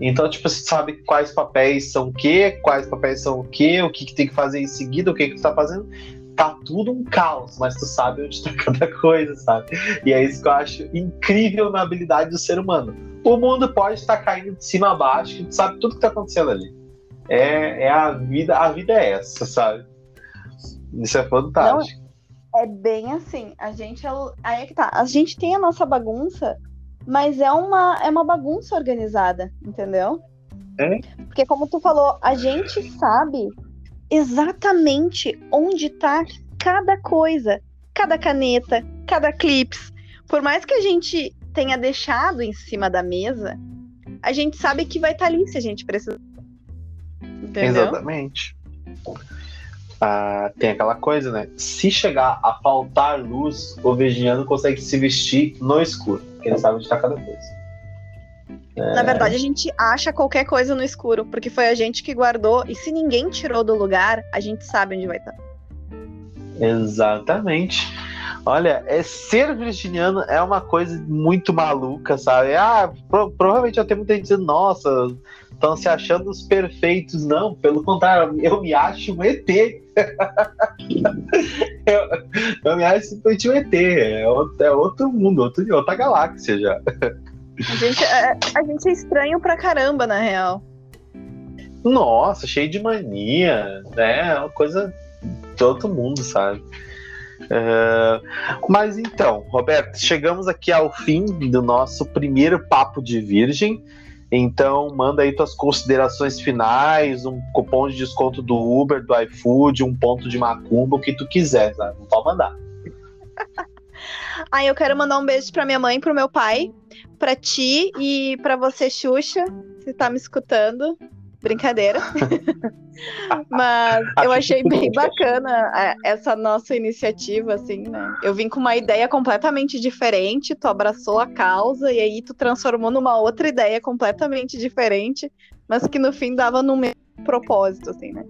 Então, tipo, você sabe quais papéis são o quê, quais papéis são o quê, o que, que tem que fazer em seguida, o que, que tu tá fazendo tá tudo um caos, mas tu sabe onde tá cada coisa, sabe? E é isso que eu acho incrível na habilidade do ser humano. O mundo pode estar caindo de cima a baixo, que tu sabe tudo que tá acontecendo ali. É, é a vida, a vida é essa, sabe? Isso é fantástico. Não, é bem assim, a gente é, aí é que tá, a gente tem a nossa bagunça, mas é uma é uma bagunça organizada, entendeu? É. Porque como tu falou, a gente sabe exatamente onde está cada coisa, cada caneta, cada clips. Por mais que a gente tenha deixado em cima da mesa, a gente sabe que vai estar tá ali se a gente precisar. Entendeu? Exatamente. Ah, tem aquela coisa, né? Se chegar a faltar luz, o virginiano consegue se vestir no escuro, porque ele sabe onde está cada coisa. É... Na verdade, a gente acha qualquer coisa no escuro, porque foi a gente que guardou, e se ninguém tirou do lugar, a gente sabe onde vai estar. Exatamente. Olha, é, ser virginiano é uma coisa muito maluca, sabe? Ah, pro, provavelmente eu tenho muita gente dizendo, nossa, estão se achando os perfeitos. Não, pelo contrário, eu me acho um ET. eu, eu, me acho simplesmente um ET. É outro, é outro mundo, outro, outra galáxia já. A gente, é, a gente é estranho pra caramba, na real. Nossa, cheio de mania, né? É uma coisa de outro mundo, sabe? Uh, mas então, Roberto, chegamos aqui ao fim do nosso primeiro papo de virgem. Então, manda aí tuas considerações finais, um cupom de desconto do Uber, do iFood, um ponto de macumba, o que tu quiser, sabe? Pode mandar. Aí eu quero mandar um beijo pra minha mãe pro meu pai, pra ti e pra você, Xuxa, se tá me escutando. Brincadeira. Mas eu achei bem bacana é, essa nossa iniciativa, assim, né? Eu vim com uma ideia completamente diferente, tu abraçou a causa e aí tu transformou numa outra ideia completamente diferente, mas que no fim dava no mesmo propósito, assim, né?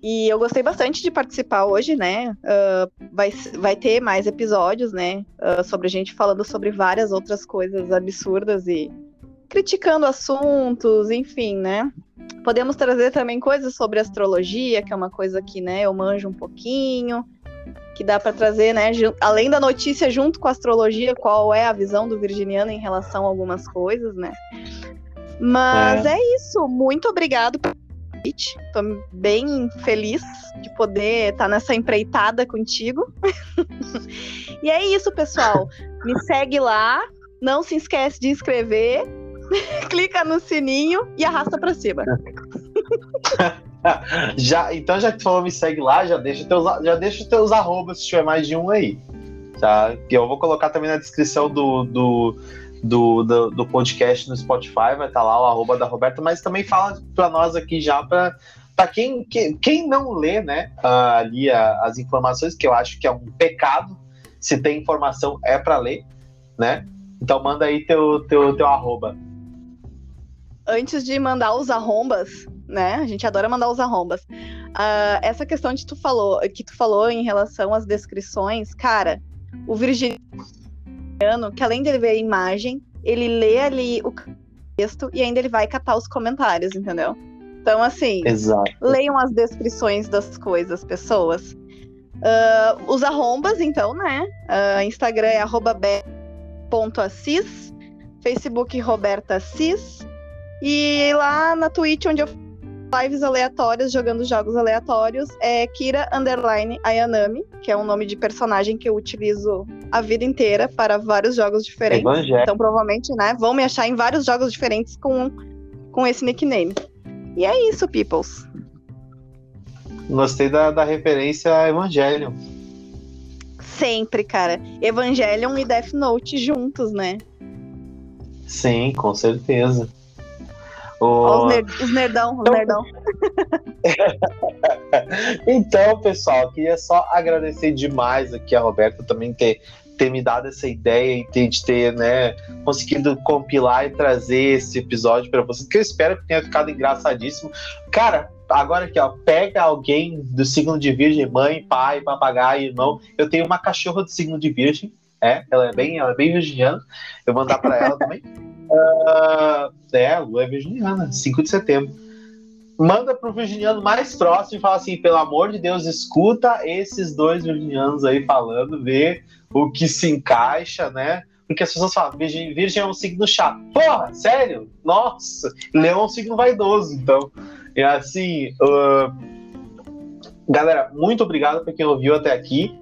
E eu gostei bastante de participar hoje, né? Uh, vai, vai ter mais episódios, né? Uh, sobre a gente falando sobre várias outras coisas absurdas e criticando assuntos, enfim, né? Podemos trazer também coisas sobre astrologia, que é uma coisa que, né, eu manjo um pouquinho, que dá para trazer, né, além da notícia junto com a astrologia, qual é a visão do virginiano em relação a algumas coisas, né? Mas é, é isso. Muito obrigado convite. Tô bem feliz de poder estar tá nessa empreitada contigo. e é isso, pessoal. Me segue lá. Não se esquece de inscrever. Clica no sininho e arrasta para cima. já, então, já que tu falou me segue lá, já deixa teus, já deixa teus arrobas se tiver mais de um aí. Tá? Que eu vou colocar também na descrição do, do do, do, do, podcast no Spotify, vai estar tá lá o arroba da Roberta, mas também fala para nós aqui já para para quem, quem, quem não lê, né, ali as informações, que eu acho que é um pecado, se tem informação é para ler, né? Então manda aí teu, teu, teu arroba. Antes de mandar os arrombas, né? A gente adora mandar os arrombas. Uh, essa questão de tu falou, que tu falou em relação às descrições, cara, o virginiano, que além de ele ver a imagem, ele lê ali o texto e ainda ele vai catar os comentários, entendeu? Então, assim, Exato. leiam as descrições das coisas, pessoas. Uh, os arrombas, então, né? Uh, Instagram é be.assis, Facebook Roberta Assis, e lá na Twitch, onde eu lives aleatórias, jogando jogos aleatórios, é Kira Underline Ayanami, que é um nome de personagem que eu utilizo a vida inteira para vários jogos diferentes. Evangelho. Então, provavelmente, né, vão me achar em vários jogos diferentes com, com esse nickname. E é isso, peoples. Gostei da, da referência a Evangelion. Sempre, cara. Evangelion e Death Note juntos, né? Sim, com certeza. O... Os, nerd, os nerdão, os então... nerdão. então, pessoal, queria só agradecer demais aqui a Roberta também ter ter me dado essa ideia e ter, de ter né, conseguido compilar e trazer esse episódio para vocês, que eu espero que tenha ficado engraçadíssimo. Cara, agora aqui, ó, pega alguém do signo de virgem, mãe, pai, papagaio, irmão. Eu tenho uma cachorra do signo de virgem, é, ela é bem, ela é bem virginiana. Eu vou mandar para ela também. Uh, é, lua é virginiana, 5 de setembro manda pro virginiano mais próximo e fala assim: pelo amor de Deus, escuta esses dois virginianos aí falando, vê o que se encaixa, né? Porque as pessoas falam, virgem, virgem é um signo chato. Porra, sério? Nossa! Leão é um signo vaidoso, então. É assim. Uh... Galera, muito obrigado por quem ouviu até aqui.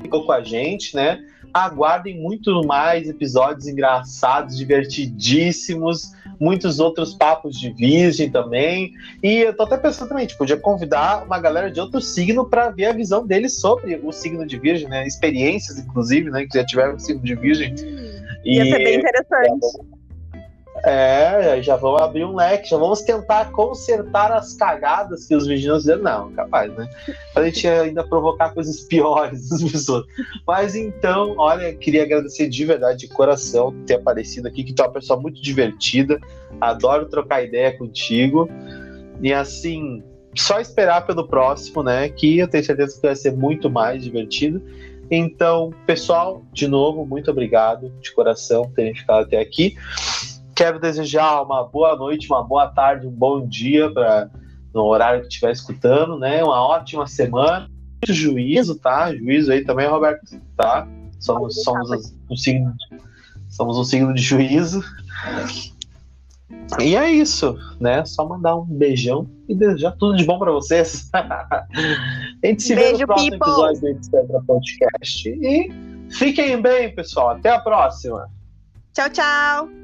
Ficou com a gente, né? Aguardem muito mais episódios engraçados, divertidíssimos muitos outros papos de virgem também. E eu tô até pensando também, tipo, podia convidar uma galera de outro signo para ver a visão deles sobre o signo de virgem, né? Experiências, inclusive, né? Que já tiveram o signo de virgem. Ia e... ser bem interessante. É, já vamos abrir um leque, já vamos tentar consertar as cagadas que os vigilantes fizeram. Não, capaz, né? A gente ainda provocar coisas piores das pessoas. Mas então, olha, queria agradecer de verdade, de coração, ter aparecido aqui, que tu é uma pessoa muito divertida, adoro trocar ideia contigo. E assim, só esperar pelo próximo, né? Que eu tenho certeza que vai ser muito mais divertido. Então, pessoal, de novo, muito obrigado de coração por terem ficado até aqui quero desejar uma boa noite, uma boa tarde, um bom dia para no horário que estiver escutando, né? Uma ótima semana. Muito juízo, tá? Juízo aí também, Roberto, tá? Somos, somos um signo, somos um signo de juízo. E é isso, né? Só mandar um beijão e desejar tudo de bom para vocês. a gente se Beijo, vê no próximo people. episódio do Etc Podcast. E fiquem bem, pessoal. Até a próxima. Tchau, tchau.